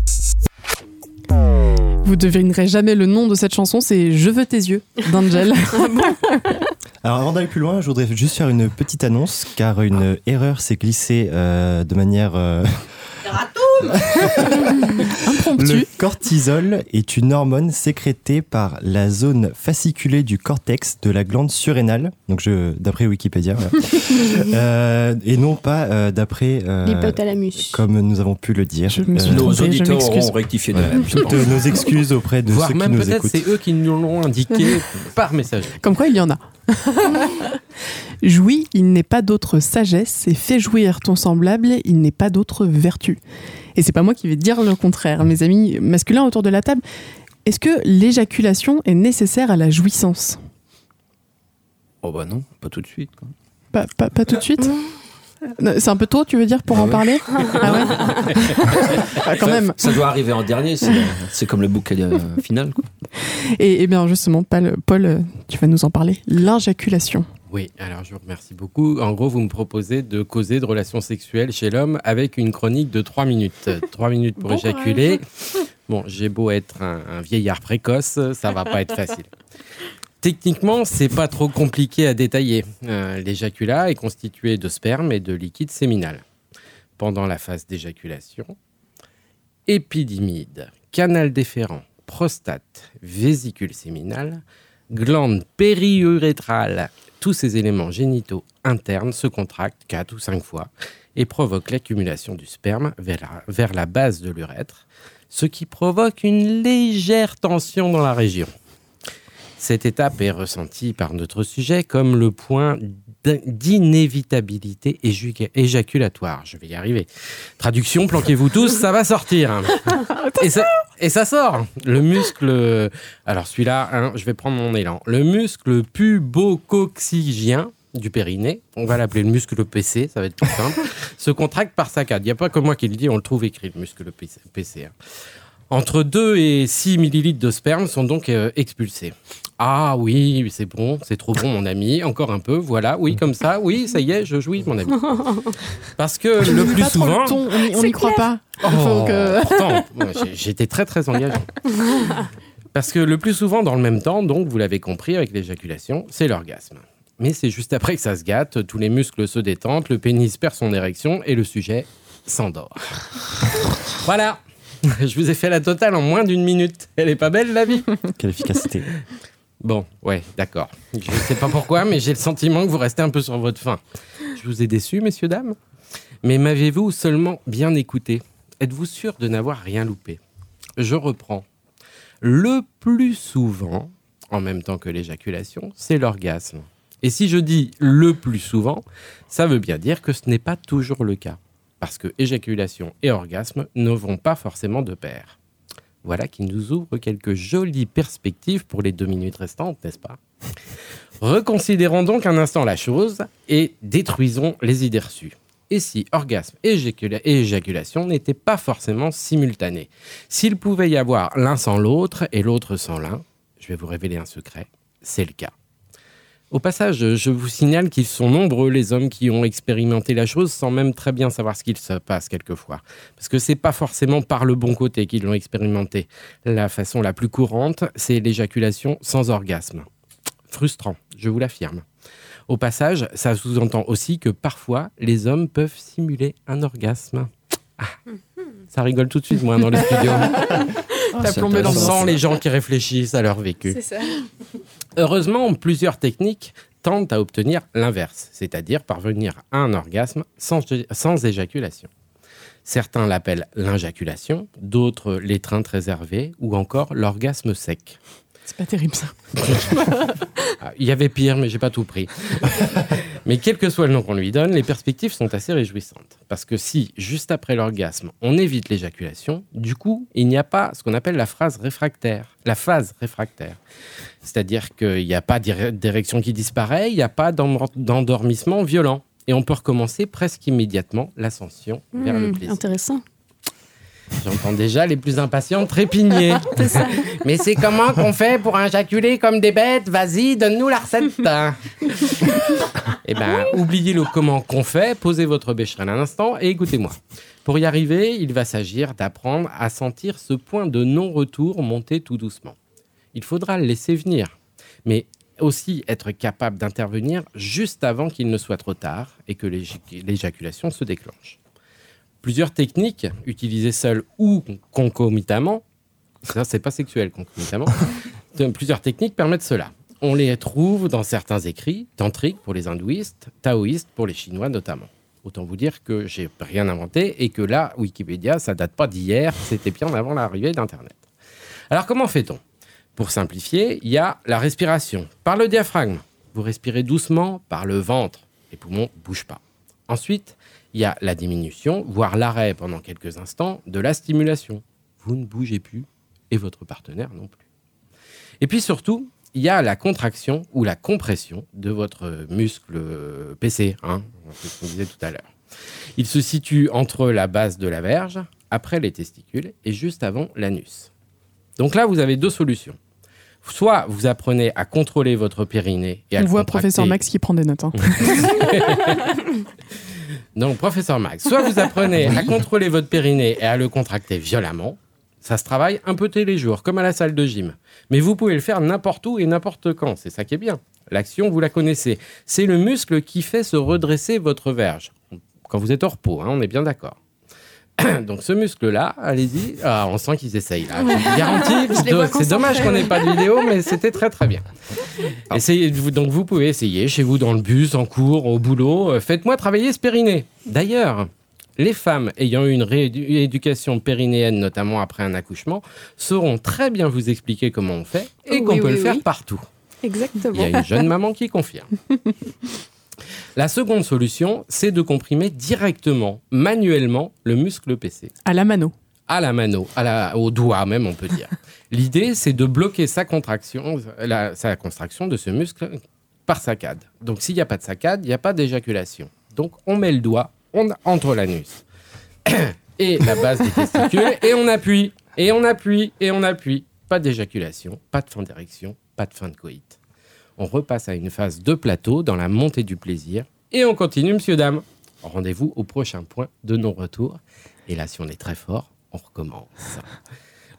Vous devinerez jamais le nom de cette chanson, c'est Je veux tes yeux d'Angel. Alors avant d'aller plus loin, je voudrais juste faire une petite annonce car une erreur s'est glissée euh, de manière euh, Le cortisol est une hormone sécrétée par la zone fasciculée du cortex de la glande surrénale, donc je, d'après Wikipédia, euh, et non pas euh, d'après euh, l'hypothalamus, comme nous avons pu le dire. nos auditeurs auront rectifié de Toutes nos excuses auprès de ceux qui nous peut-être c'est eux qui nous l'ont indiqué par message. Comme quoi il y en a. Jouis, il n'est pas d'autre sagesse, et fais jouir ton semblable, il n'est pas d'autre vertu. Et c'est pas moi qui vais dire le contraire. Mes amis masculins autour de la table, est-ce que l'éjaculation est nécessaire à la jouissance? Oh bah non, pas tout de suite. Pas, tout de suite? C'est un peu tôt, tu veux dire, pour ah en parler? Ah ouais? Ah, Quand même. Ça doit arriver en dernier, c'est comme le bouquet euh, final. Et, bien justement, Paul, tu vas nous en parler. L'injaculation. Oui, alors je vous remercie beaucoup. En gros, vous me proposez de causer de relations sexuelles chez l'homme avec une chronique de 3 minutes. 3 minutes pour éjaculer. Bon, j'ai beau être un, vieillard précoce, ça va pas être facile. Techniquement, c'est pas trop compliqué à détailler. Euh, l'éjaculat est constitué de sperme et de liquide séminal. Pendant la phase d'éjaculation, épidymide, canal déférent, prostate, vésicule séminale, glande périurétrale tous ces éléments génitaux internes se contractent 4 ou 5 fois et provoquent l'accumulation du sperme vers la, base de l'urètre, ce qui provoque une légère tension dans la région. Cette étape est ressentie par notre sujet comme le point d'inévitabilité éjaculatoire. Je vais y arriver. Traduction, planquez-vous tous, ça va sortir. Et ça, et ça sort. Le muscle. Alors celui-là, hein, je vais prendre mon élan. Le muscle pubococcygien du périnée, on va l'appeler le muscle PC, ça va être tout simple, se contracte par saccade. Il n'y a pas que moi qui le dis, on le trouve écrit, le muscle PC. Hein. Entre 2 et 6 millilitres de sperme sont donc euh, expulsés. Ah oui, c'est bon, c'est trop bon, mon ami. Encore un peu, voilà, oui, comme ça, oui, ça y est, je jouis, mon ami. Parce que le plus souvent. on n'y croit pas. Oh, pourtant, j'étais très très engagé. Parce que le plus souvent, dans le même temps, donc vous l'avez compris avec l'éjaculation, c'est l'orgasme. Mais c'est juste après que ça se gâte, tous les muscles se détendent, le pénis perd son érection et le sujet s'endort. voilà. Je vous ai fait la totale en moins d'une minute. Elle est pas belle, la vie Quelle efficacité. Bon, ouais, d'accord. Je ne sais pas pourquoi, mais j'ai le sentiment que vous restez un peu sur votre faim. Je vous ai déçu, messieurs, dames Mais m'avez-vous seulement bien écouté? Êtes-vous sûr de n'avoir rien loupé? Je reprends. Le plus souvent, en même temps que l'éjaculation, c'est l'orgasme. Et si je dis le plus souvent, ça veut bien dire que ce n'est pas toujours le cas parce que éjaculation et orgasme ne vont pas forcément de pair. Voilà qui nous ouvre quelques jolies perspectives pour les deux minutes restantes, n'est-ce pas? Reconsidérons donc un instant la chose et détruisons les idées reçues. Et si orgasme et, éjaculation n'étaient pas forcément simultanés? S'il pouvait y avoir l'un sans l'autre et l'autre sans l'un, je vais vous révéler un secret, c'est le cas. Au passage, je vous signale qu'ils sont nombreux les hommes qui ont expérimenté la chose sans même très bien savoir ce qu'il se passe quelquefois. Parce que c'est pas forcément par le bon côté qu'ils l'ont expérimenté. La façon la plus courante, c'est l'éjaculation sans orgasme. Frustrant, je vous l'affirme. Au passage, ça sous-entend aussi que parfois les hommes peuvent simuler un orgasme. Ah, ça rigole tout de suite, moi, dans les studios. T'as plombé dans le sent les gens qui réfléchissent à leur vécu. C'est ça. Heureusement, plusieurs techniques tentent à obtenir l'inverse, c'est-à-dire parvenir à un orgasme sans, sans éjaculation. Certains l'appellent l'injaculation, d'autres l'étreinte réservée ou encore l'orgasme sec. C'est pas terrible ça. Ah, Il y avait pire, mais j'ai pas tout pris. mais quel que soit le nom qu'on lui donne, les perspectives sont assez réjouissantes. Parce que si, juste après l'orgasme, on évite l'éjaculation, du coup, il n'y a pas ce qu'on appelle la phase réfractaire. La phase réfractaire. C'est-à-dire qu'il n'y a pas d'érection qui disparaît, il n'y a pas d'en- d'endormissement violent. Et on peut recommencer presque immédiatement l'ascension vers le Hmm, plaisir. Intéressant. J'entends déjà les plus impatients trépigner. Mais c'est comment qu'on fait pour injaculer comme des bêtes? Vas-y, donne-nous la recette. eh ben, oubliez le comment qu'on fait, posez votre bécherelle un instant et écoutez-moi. Pour y arriver, il va s'agir d'apprendre à sentir ce point de non-retour monter tout doucement. Il faudra le laisser venir, mais aussi être capable d'intervenir juste avant qu'il ne soit trop tard et que l'éj- l'éjaculation se déclenche. Plusieurs techniques, utilisées seules ou concomitamment, ça c'est pas sexuel concomitamment, plusieurs techniques permettent cela. On les trouve dans certains écrits, tantriques pour les hindouistes, taoïstes pour les chinois notamment. Autant vous dire que j'ai rien inventé et que là, Wikipédia, ça date pas d'hier, c'était bien avant l'arrivée d'Internet. Alors comment fait-on? Pour simplifier, il y a la respiration par le diaphragme. Vous respirez doucement par le ventre. Les poumons ne bougent pas. Ensuite, il y a la diminution, voire l'arrêt pendant quelques instants de la stimulation. Vous ne bougez plus et votre partenaire non plus. Et puis surtout, il y a la contraction ou la compression de votre muscle PC, hein, c'est ce qu'on disait tout à l'heure. Il se situe entre la base de la verge, après les testicules et juste avant l'anus. Donc là, vous avez deux solutions. Soit vous apprenez à contrôler votre périnée et à On le voit contracter. professeur Max qui prend des notes. hein. Donc, professeur Max, soit vous apprenez à contrôler votre périnée et à le contracter violemment. Ça se travaille un peu tous les jours, comme à la salle de gym. Mais vous pouvez le faire n'importe où et n'importe quand. C'est ça qui est bien. L'action, vous la connaissez. C'est le muscle qui fait se redresser votre verge. Quand vous êtes hors repos, hein, on est bien d'accord. Donc ce muscle-là, allez-y. Ah, on sent qu'ils essayent là. Vois C'est dommage qu'on n'ait pas de vidéo, mais c'était très très bien. Essayez, vous- donc vous pouvez essayer chez vous dans le bus, en cours, au boulot. Euh, Faites-moi travailler ce périnée. D'ailleurs, les femmes ayant eu une rééducation périnéenne, notamment après un accouchement, sauront très bien vous expliquer comment on fait et Oui, qu'on peut oui, le faire oui. partout. Exactement. Il y a une jeune maman qui confirme. La seconde solution, c'est de comprimer directement, manuellement, le muscle PC À la mano. à la mano, à la, au doigt même, on peut dire. L'idée, c'est de bloquer sa contraction, la, sa contraction de ce muscle par saccade. Donc, s'il n'y a pas de saccade, il n'y a pas d'éjaculation. Donc, on met le doigt on, entre l'anus et la base des testicules et on appuie, et on appuie, et on appuie. Pas d'éjaculation, pas de fin d'érection, pas de fin de coït. On repasse à une phase de plateau dans la montée du plaisir et on continue, monsieur, dame. Rendez-vous au prochain point de non-retour. Et là, si on est très fort, on recommence.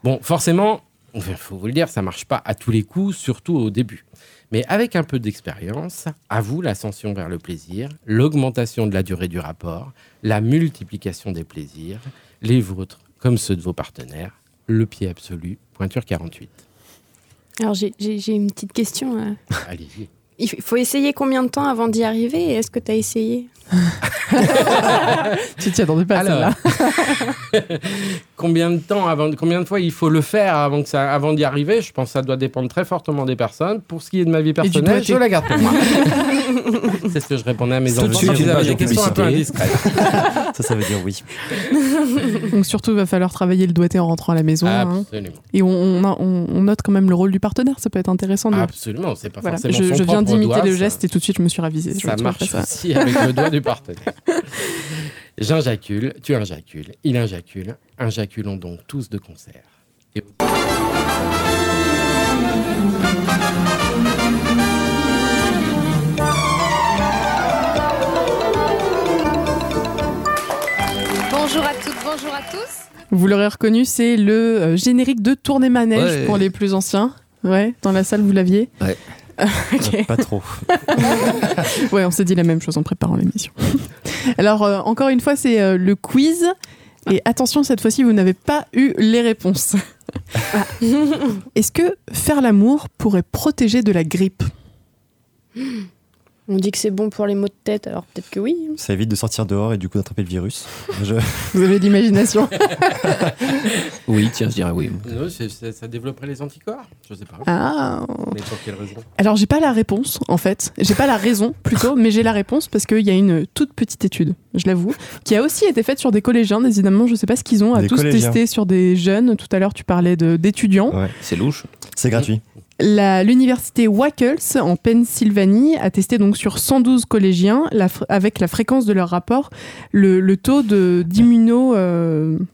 Bon, forcément, il faut vous le dire, ça marche pas à tous les coups, surtout au début. Mais avec un peu d'expérience, à vous l'ascension vers le plaisir, l'augmentation de la durée du rapport, la multiplication des plaisirs, les vôtres comme ceux de vos partenaires, le pied absolu, pointure 48. Alors j'ai- une petite question. euh. Allez-y. Il faut essayer combien de temps avant d'y arriver est-ce que tu as essayé Tu t'y attendais pas à Alors, celle-là. combien de temps avant, combien de fois il faut le faire avant que ça, avant d'y arriver? Je pense que ça doit dépendre très fortement des personnes. Pour ce qui est de ma vie personnelle, je la garde pour moi. C'est ce que je répondais à mes Tout de enfants des questions un peu indiscrètes. Ça, ça veut dire oui. Donc surtout, il va falloir travailler le doigté en rentrant à la maison. hein. Absolument. Et on, on a- on- on note quand même le rôle du partenaire. Ça peut être intéressant. De... Absolument, c'est pas Voilà. forcément Je, son je viens d'imiter doigt, le ça- geste et tout de suite, je me suis ravisée. Ça Je marche ça- aussi avec le doigt du partenaire. J'injacule, tu injacules, il injacule. Injaculons donc tous de concert. Et- Bonjour à toutes, bonjour à tous. Vous l'aurez reconnu, c'est le euh, générique de Tournée Manège Ouais. pour les plus anciens. Ouais, dans la salle, vous l'aviez? Ouais. Ok. Pas trop. Ouais, on s'est dit la même chose en préparant l'émission. Alors, euh, encore une fois, c'est euh, le quiz. Et attention, cette fois-ci, vous n'avez pas eu les réponses. Est-ce que faire l'amour pourrait protéger de la grippe? On dit que c'est bon pour les maux de tête, alors peut-être que oui. Ça évite de sortir dehors et du coup d'attraper le virus. Je- Vous avez de l'imagination. Oui, tiens, je dirais oui. Non, ça développerait les anticorps Je sais pas. Ah. Mais pour quelle raison? Alors, j'ai pas la réponse, en fait. J'ai pas la raison, plutôt, mais j'ai la réponse parce qu'il y a une toute petite étude, je l'avoue, qui a aussi été faite sur des collégiens, évidemment. Je sais pas ce qu'ils ont à Des tous collégiens. testé sur des jeunes. Tout à l'heure, tu parlais de- d'étudiants. Ouais. C'est louche. C'est gratuit. La- L'université Wackels en Pennsylvanie a testé donc sur 112 collégiens la avec la fréquence de leur rapport le, le taux de d'immunoglobine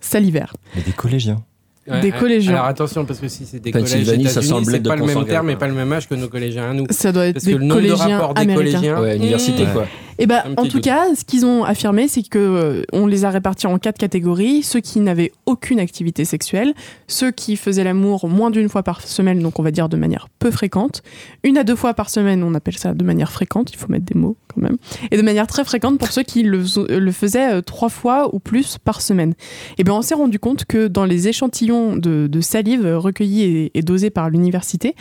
salivaire. Mais des collégiens. Des collégiens. Alors attention, parce que si c'est des collèges semble c'est pas le même terme et pas le même âge que nos collégiens à nous. Ça doit être Parce des que le nombre de collégiens rapports des américains. collégiens. Ouais, université, Ouais. quoi. Et ben, Un en tout doute. cas, ce qu'ils ont affirmé, c'est que euh, on les a répartis en quatre catégories ceux qui n'avaient aucune activité sexuelle, ceux qui faisaient l'amour moins d'une fois par semaine, donc on va dire de manière peu fréquente, une à deux fois par semaine, on appelle ça de manière fréquente, il faut mettre des mots quand même, et de manière très fréquente pour ceux qui le, le faisaient euh, trois fois ou plus par semaine. Et bien, on s'est rendu compte que dans les échantillons de, de salive recueillis et, et dosés par l'université,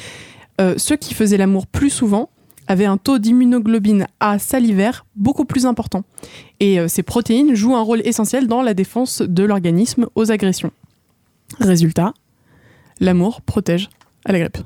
euh, ceux qui faisaient l'amour plus souvent avaient un taux d'immunoglobine A salivaire beaucoup plus important. Et euh, ces protéines jouent un rôle essentiel dans la défense de l'organisme aux agressions. Résultat, l'amour protège à la grippe.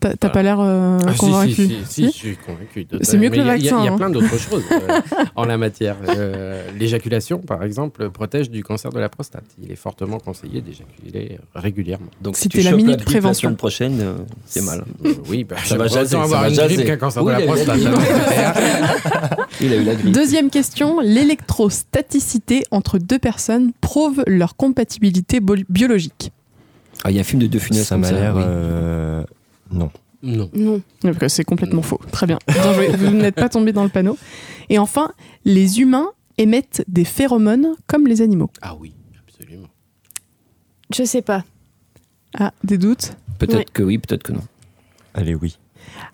T'as pas l'air euh, Ah, si, convaincu si, si, si, Si je suis convaincu. C'est mieux que le il y a- vaccin, Il y a, hein. plein d'autres choses euh, en la matière. Euh, L'éjaculation, par exemple, protège du cancer de la prostate. Il est fortement conseillé d'éjaculer régulièrement. Donc, si tu la minute la prévention. La prochaine, euh, c'est mal. Euh, oui, bah, Ça va jaser, avoir ça va une grippe qu'un cancer Oui, de la prostate. Il a eu la grippe. Deuxième question, l'électrostaticité entre deux personnes prouve leur compatibilité biologique. Ah, il y a un film de deux Funès Ça m'a l'air. oui. euh, Non. Non. Non. C'est complètement faux. Très bien. Vous n'êtes pas tombé dans le panneau. Et enfin, les humains émettent des phéromones comme les animaux. Ah oui, absolument. Je sais pas. Ah, des doutes? Peut-être Oui. que oui, peut-être que non. Allez, oui.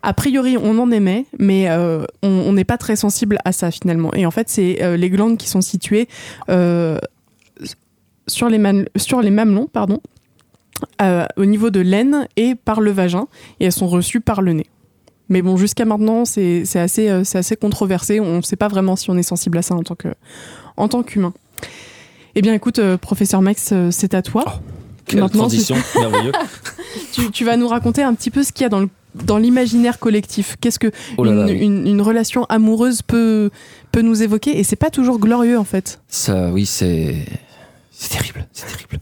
A priori, on en émet, mais euh, on n'est pas très sensible à ça finalement. Et en fait, c'est euh, les glandes qui sont situées euh, sur, les sur les mamelons, pardon, euh, au niveau de l'aine et par le vagin, et elles sont reçues par le nez. Mais bon, jusqu'à maintenant, c'est assez, euh, assez controversé. On ne sait pas vraiment si on est sensible à ça en tant qu'humain. Eh bien, écoute, euh, professeur Max, euh, c'est à toi. Quelle Maintenant, transition, merveilleux. tu, tu vas nous raconter un petit peu ce qu'il y a dans le dans l'imaginaire collectif. Qu'est-ce que Oh là une, là, oui. une- une relation amoureuse peut peut nous évoquer? Et c'est pas toujours glorieux en fait. Ça, oui. C'est terrible, c'est terrible.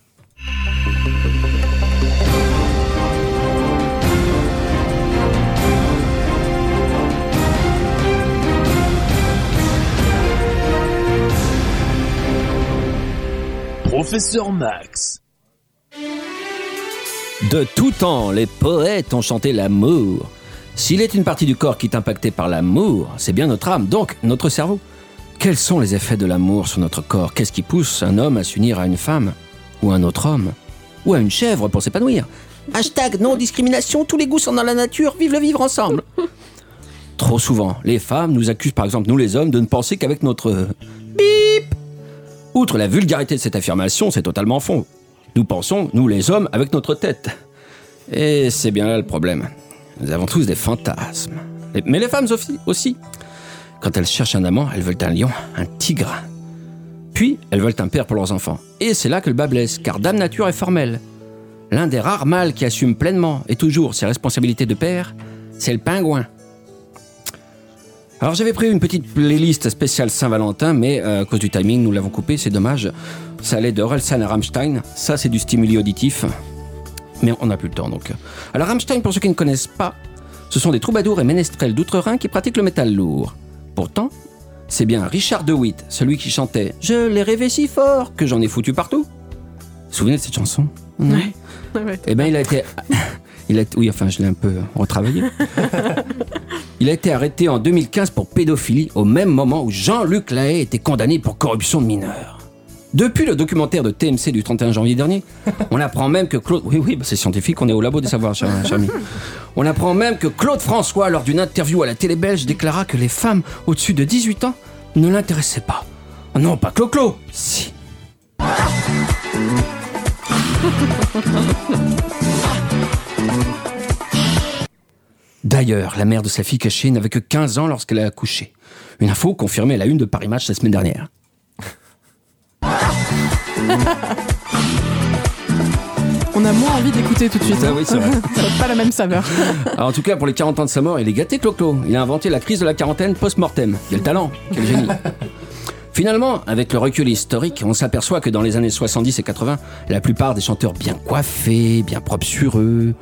Professeur Max. De tout temps, les poètes ont chanté l'amour. S'il est une partie du corps qui est impactée par l'amour, c'est bien notre âme, donc notre cerveau. Quels sont les effets de l'amour sur notre corps? Qu'est-ce qui pousse un homme à s'unir à une femme Ou un autre homme? Ou à une chèvre pour s'épanouir? Hashtag non-discrimination, tous les goûts sont dans la nature, vive le vivre ensemble Trop souvent, les femmes nous accusent par exemple, nous les hommes, de ne penser qu'avec notre bip Outre la vulgarité de cette affirmation, c'est totalement faux. Nous pensons, nous les hommes, avec notre tête. Et c'est bien là le problème. Nous avons tous des fantasmes. Mais les femmes aussi. Quand elles cherchent un amant, elles veulent un lion, un tigre. Puis, elles veulent un père pour leurs enfants. Et c'est là que le bas blesse, car Dame Nature est formelle. L'un des rares mâles qui assume pleinement et toujours ses responsabilités de père, c'est le pingouin. Alors j'avais pris une petite playlist spéciale Saint-Valentin, mais euh, à cause du timing, nous l'avons coupé, c'est dommage. Ça allait de Orelsan à Rammstein, ça c'est du stimuli auditif, mais on n'a plus le temps donc. Alors Rammstein, pour ceux qui ne connaissent pas, ce sont des troubadours et ménestrels d'outre-Rhin qui pratiquent le métal lourd. Pourtant, c'est bien Richard de Witt, celui qui chantait « Je l'ai rêvé si fort que j'en ai foutu partout ». Vous vous souvenez de cette chanson? Ouais. eh bien, il a été. Il a... Oui, enfin, je l'ai un peu retravaillé. Il a été arrêté en 2015 pour pédophilie au même moment où Jean-Luc Lahaye était condamné pour corruption de mineurs. Depuis le documentaire de TMC du 31 janvier dernier, on apprend même que Claude. Oui, oui, bah, c'est scientifique, on est au labo des savoirs, cher, cher ami. On apprend même que Claude François, lors d'une interview à la télé belge, déclara que les femmes au-dessus de 18 ans ne l'intéressaient pas. Non, pas Clo-Clo Si. D'ailleurs, la mère de sa fille cachée n'avait que 15 ans lorsqu'elle a accouché. Une info confirmée à la une de Paris Match la semaine dernière. On a moins envie d'écouter tout de suite. Ah oui, c'est vrai. Ça n'a pas la même saveur. Alors, en tout cas, pour les 40 ans de sa mort, il est gâté, Clo-Clo. Il a inventé la crise de la quarantaine post-mortem. Quel talent, quel génie. Finalement, avec le recul historique, on s'aperçoit que dans les années 70 et 80, la plupart des chanteurs bien coiffés, bien propres sur eux,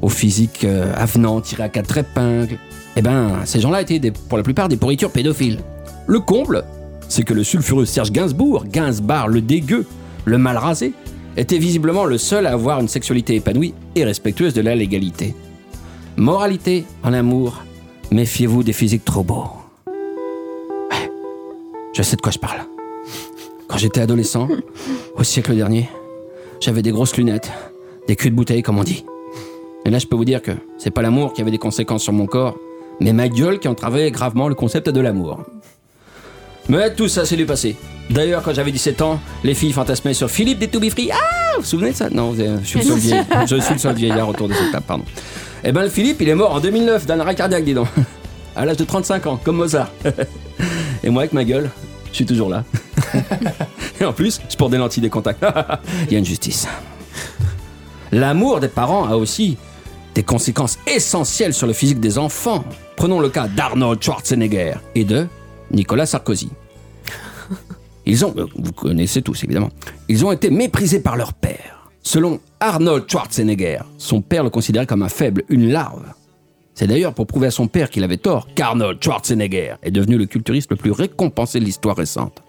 au physique euh, avenant, tiré à quatre épingles, eh ben, ces gens-là étaient pour la plupart des pourritures pédophiles. Le comble, c'est que le sulfureux Serge Gainsbourg, Gainsbar le dégueu, le mal rasé, était visiblement le seul à avoir une sexualité épanouie et respectueuse de la légalité. Moralité en amour, méfiez-vous des physiques trop beaux. Je sais de quoi je parle. Quand j'étais adolescent, au siècle dernier, j'avais des grosses lunettes, des culs de bouteille comme on dit. Et là, je peux vous dire que c'est pas l'amour qui avait des conséquences sur mon corps, mais ma gueule qui entravait gravement le concept de l'amour. Mais tout ça, c'est du passé. D'ailleurs, quand j'avais 17 ans, les filles fantasmaient sur Philippe des To Be Free. Ah Vous vous souvenez de ça? Non, je suis le seul vieil- je suis le seul vieillard autour de cette table, pardon. Eh ben, le Philippe, il est mort en 2009 d'un arrêt cardiaque, dis donc. À l'âge de 35 ans, comme Mozart. Et moi, avec ma gueule, je suis toujours là. Et en plus, je porte des lentilles des contacts. Il y a une justice. L'amour des parents a aussi des conséquences essentielles sur le physique des enfants. Prenons le cas d'Arnold Schwarzenegger et de Nicolas Sarkozy. Ils ont, euh, vous connaissez tous évidemment, ils ont été méprisés par leur père. Selon Arnold Schwarzenegger, son père le considérait comme un faible, une larve. C'est d'ailleurs pour prouver à son père qu'il avait tort qu'Arnold Schwarzenegger est devenu le culturiste le plus récompensé de l'histoire récente.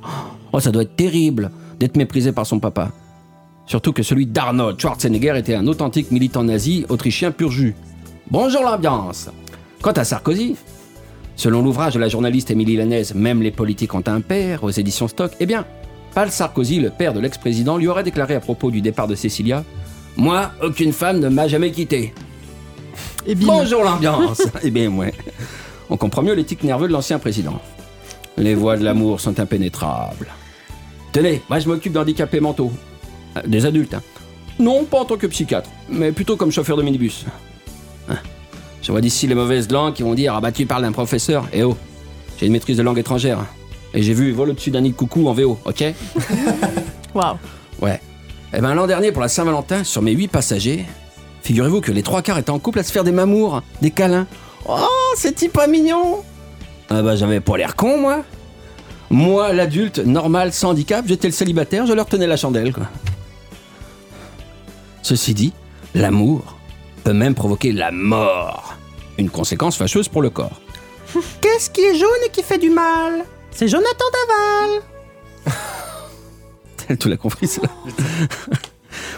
Oh, ça doit être terrible d'être méprisé par son papa. Surtout que celui d'Arnold Schwarzenegger était un authentique militant nazi autrichien pur jus. Bonjour l'ambiance Quant à Sarkozy, selon l'ouvrage de la journaliste Émilie Lanaise Même les politiques ont un père aux éditions Stock, eh bien, Paul Sarkozy, le père de l'ex-président, lui aurait déclaré à propos du départ de Cécilia Moi, aucune femme ne m'a jamais quitté. Et bim. Bonjour l'ambiance Eh bien, ouais. On comprend mieux l'éthique nerveux de l'ancien président. Les voies de l'amour sont impénétrables. Tenez, moi je m'occupe d'handicapés mentaux. Euh, Des adultes, hein. Non, pas en tant que psychiatre, mais plutôt comme chauffeur de minibus. Hein. Je vois d'ici les mauvaises langues qui vont dire Ah bah tu parles d'un professeur. Eh oh, j'ai une maîtrise de langue étrangère. Et j'ai vu Vol au-dessus d'un nid de coucou en VO, ok? Waouh. Ouais. Eh ben l'an dernier, pour la Saint-Valentin, sur mes 8 passagers, figurez-vous que les trois quarts étaient en couple à se faire des mamours, des câlins. Oh, c'est pas mignon Ah bah j'avais pas l'air con, moi Moi, l'adulte, normal, sans handicap, j'étais le célibataire, je leur tenais la chandelle, quoi. Ceci dit, l'amour peut même provoquer la mort. Une conséquence fâcheuse pour le corps. Qu'est-ce qui est jaune et qui fait du mal? C'est Jonathan Daval Tu l'as compris, cela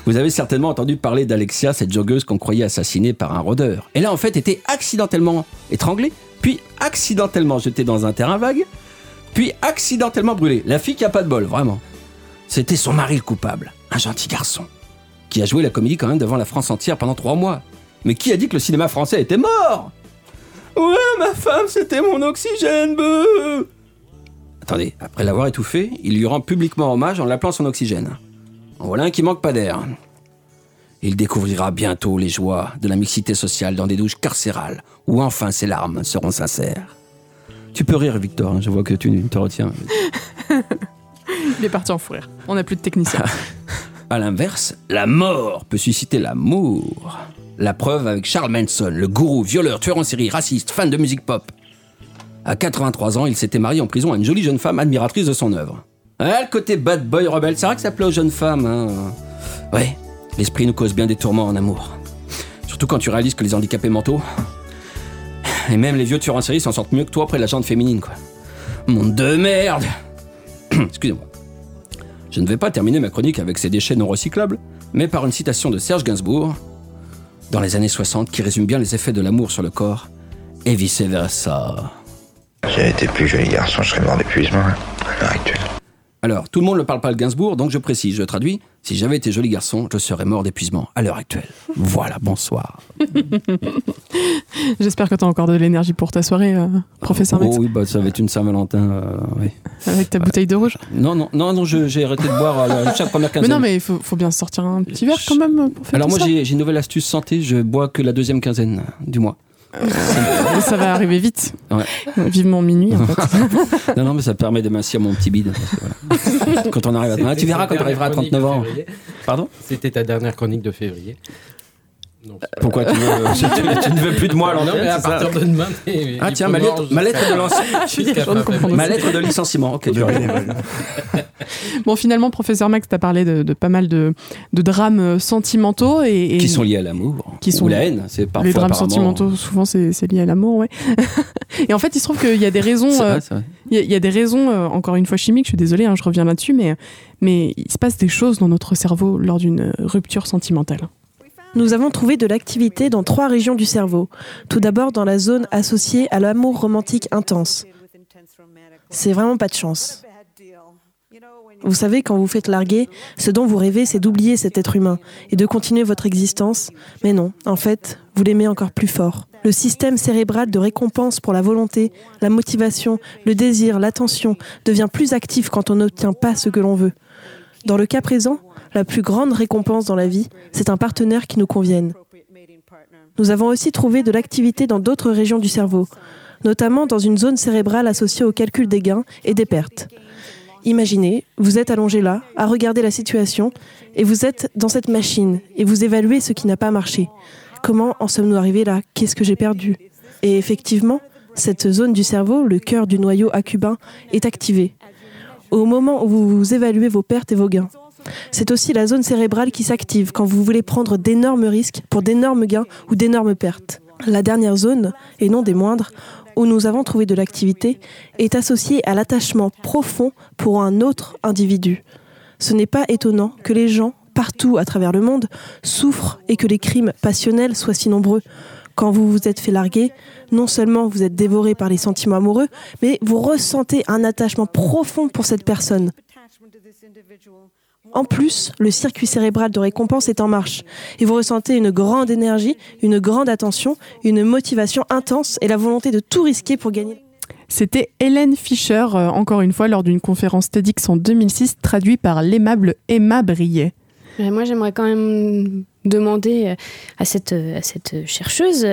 Vous avez certainement entendu parler d'Alexia, cette joggeuse qu'on croyait assassinée par un rôdeur. Elle a en fait été accidentellement étranglée, puis accidentellement jetée dans un terrain vague, puis accidentellement brûlée. La fille qui a pas de bol, vraiment. C'était son mari le coupable, un gentil garçon, qui a joué la comédie quand même devant la France entière pendant trois mois. Mais qui a dit que le cinéma français était mort? Ouais, ma femme, c'était mon oxygène, Attendez, après l'avoir étouffé, il lui rend publiquement hommage en l'appelant son oxygène. En voilà un qui manque pas d'air. Il découvrira bientôt les joies de la mixité sociale dans des douches carcérales, où enfin ses larmes seront sincères. Tu peux rire, Victor, hein, je vois que tu te retiens. Il est parti en fou rire. On n'a plus de technicien. À l'inverse, la mort peut susciter l'amour. La preuve avec Charles Manson, le gourou, violeur, tueur en série, raciste, fan de musique pop. À 83 ans, il s'était marié en prison à une jolie jeune femme admiratrice de son œuvre. Ah, le côté bad boy rebelle, c'est vrai que ça plaît aux jeunes femmes. Hein. Ouais, l'esprit nous cause bien des tourments en amour. Surtout quand tu réalises que les handicapés mentaux, et même les vieux tueurs en série s'en sortent mieux que toi après la jante féminine, quoi. Monde de merde Excusez-moi. Je ne vais pas terminer ma chronique avec ces déchets non recyclables, mais par une citation de Serge Gainsbourg, dans les années 60, qui résume bien les effets de l'amour sur le corps, et vice-versa. Si j'avais été plus joli garçon, je serais mort d'épuisement hein, à l'heure actuelle. Alors, tout le monde ne parle pas le Gainsbourg, donc je précise, je traduis. Si j'avais été joli garçon, je serais mort d'épuisement à l'heure actuelle. Voilà, bonsoir. J'espère que tu as encore de l'énergie pour ta soirée, euh, professeur Oh oui, bah, ça va être une Saint-Valentin. euh, oui. Avec ta bouteille de rouge. Non, non, non, non je- j'ai arrêté de boire à la- chaque première Mais quinzaine. non, mais il faut, faut bien sortir un petit verre quand même pour faire Alors moi, j'ai une nouvelle astuce santé, je bois que la deuxième quinzaine du mois. Ça va arriver vite. Ouais. Vivement minuit, en fait. non, non, mais ça permet d'émincir mon petit bide. parce que voilà. quand on arrive à... Ah, tu verras quand on arrivera à 39 ans. Pardon? C'était ta dernière chronique de février. Non, Pourquoi tu, veux- tu- tu ne veux plus de moi à Non, mais à partir de demain, Ah tiens, ma lettre, manger ma lettre de février. Ma lettre de licenciement. Ok. Bon, finalement, professeur Max, tu as parlé de, de pas mal de, de drames euh, sentimentaux et, et- Qui sont liés à l'amour. Qui sont Ou la haine. C'est parfois les drames sentimentaux, souvent c'est lié à l'amour, ouais. et en fait, il se trouve qu'il y a des raisons. Euh. Il y, a- il y a des raisons, euh, encore une fois chimiques, je suis désolée, hein, je reviens là-dessus, mais, mais il se passe des choses dans notre cerveau lors d'une rupture sentimentale. Nous avons trouvé de l'activité dans trois régions du cerveau. Tout d'abord dans la zone associée à l'amour romantique intense. C'est vraiment pas de chance. Vous savez, quand vous faites larguer, ce dont vous rêvez, c'est d'oublier cet être humain et de continuer votre existence. Mais non, en fait, vous l'aimez encore plus fort. Le système cérébral de récompense pour la volonté, la motivation, le désir, l'attention devient plus actif quand on n'obtient pas ce que l'on veut. Dans le cas présent, la plus grande récompense dans la vie, c'est un partenaire qui nous convienne. Nous avons aussi trouvé de l'activité dans d'autres régions du cerveau, notamment dans une zone cérébrale associée au calcul des gains et des pertes. Imaginez, vous êtes allongé là, à regarder la situation, et vous êtes dans cette machine, et vous évaluez ce qui n'a pas marché. Comment en sommes-nous arrivés là? Qu'est-ce que j'ai perdu? Et effectivement, cette zone du cerveau, le cœur du noyau acubin, est activée. Au moment où vous évaluez vos pertes et vos gains. C'est aussi la zone cérébrale qui s'active quand vous voulez prendre d'énormes risques pour d'énormes gains ou d'énormes pertes. La dernière zone, et non des moindres, où nous avons trouvé de l'activité, est associée à l'attachement profond pour un autre individu. Ce n'est pas étonnant que les gens, partout à travers le monde, souffrent et que les crimes passionnels soient si nombreux. Quand vous vous êtes fait larguer, non seulement vous êtes dévoré par les sentiments amoureux, mais vous ressentez un attachement profond pour cette personne. En plus, le circuit cérébral de récompense est en marche et vous ressentez une grande énergie, une grande attention, une motivation intense et la volonté de tout risquer pour gagner. C'était Hélène Fischer, euh, encore une fois, lors d'une conférence TEDx en 2006, traduit par l'aimable Emma Brillet. Moi, j'aimerais quand même demander euh, à cette, euh, à cette chercheuse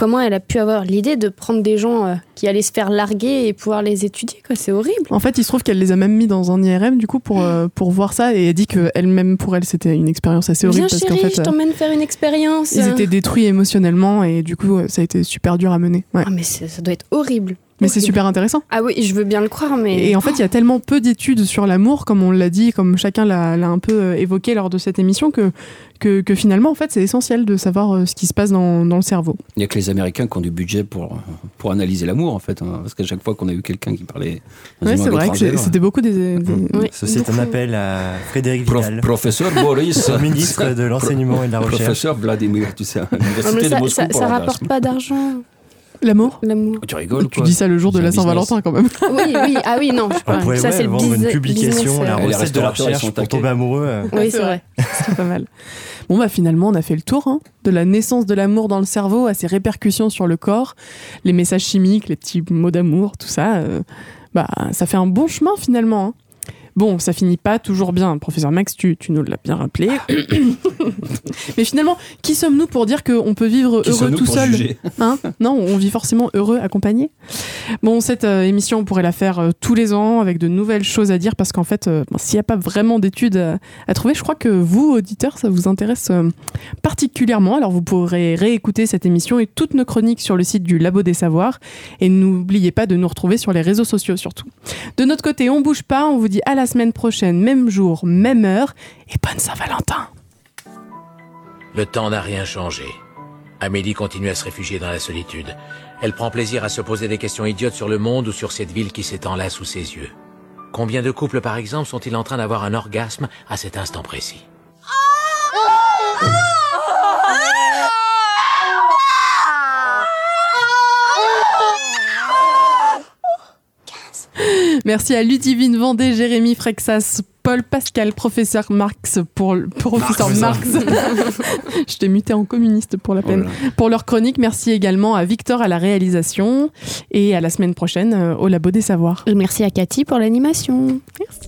comment elle a pu avoir l'idée de prendre des gens euh, qui allaient se faire larguer et pouvoir les étudier. quoi. C'est horrible. En fait, il se trouve qu'elle les a même mis dans un IRM, du coup, pour, euh, pour voir ça, et elle dit qu'elle-même, pour elle, c'était une expérience assez horrible. Viens parce chérie, qu'en fait, je euh, t'emmène faire une expérience. ils étaient détruits émotionnellement, et du coup, ça a été super dur à mener. Ouais. Ah, mais ça doit être horrible. Mais c'est super intéressant. Ah oui, je veux bien le croire, mais... Et en fait, il y a tellement peu d'études sur l'amour, comme on l'a dit, comme chacun l'a un peu euh, évoqué lors de cette émission, que, que, que finalement, en fait, c'est essentiel de savoir euh, ce qui se passe dans, dans le cerveau. Il n'y a que les Américains qui ont du budget pour, pour analyser l'amour, en fait. hein, parce qu'à chaque fois qu'on a eu quelqu'un qui parlait. une c'est vrai que c'est- c'était beaucoup des. des- Oui. Ceci est un appel à Frédéric Prof- Vidal, professeur Boris. ministre de l'enseignement et de la recherche. Professeur Vladimir, tu sais, à Ah, l'université de ça, Moscou. ça, ça l'Erasmus. rapporte pas d'argent, L'amour l'amour. Tu rigoles Tu quoi dis ça le jour de la. Saint-Valentin, quand même. Oui, oui, ah oui, non. je On pourrait ça, ouais, c'est le vendre une publication, business, la euh, les recette de la recherche pour tomber amoureux. euh. Oui, c'est vrai. C'est pas mal. Bon, bah finalement, on a fait le tour hein, de la naissance de l'amour dans le cerveau à ses répercussions sur le corps, les messages chimiques, les petits mots d'amour, tout ça. euh, bah, ça fait un bon chemin finalement. hein. Bon, ça finit pas toujours bien. Professeur Max, tu, tu nous l'as bien rappelé. Mais finalement, qui sommes-nous pour dire qu'on peut vivre Qui heureux tout seul Hein non, on vit forcément heureux accompagné. Bon, cette euh, émission, on pourrait la faire euh, tous les ans avec de nouvelles choses à dire parce qu'en fait, euh, bon, s'il n'y a pas vraiment d'études à, à trouver, je crois que vous, auditeurs, ça vous intéresse euh, particulièrement. Alors, vous pourrez réécouter cette émission et toutes nos chroniques sur le site du Labo des Savoirs. Et n'oubliez pas de nous retrouver sur les réseaux sociaux surtout. De notre côté, on bouge pas. On vous dit à la semaine prochaine, même jour, même heure. Et bonne Saint-Valentin. Le temps n'a rien changé. Amélie continue à se réfugier dans la solitude. Elle prend plaisir à se poser des questions idiotes sur le monde ou sur cette ville qui s'étend là sous ses yeux. Combien de couples, par exemple, sont-ils en train d'avoir un orgasme à cet instant précis? Merci à Ludivine Vendée, Jérémy Frexas, Paul Pascal, professeur Marx pour professeur Marx. Je t'ai muté en communiste pour la peine. Oh pour leur chronique, merci également à Victor à la réalisation et à la semaine prochaine euh, au Labo des Savoirs. Et merci à Cathy pour l'animation. Merci.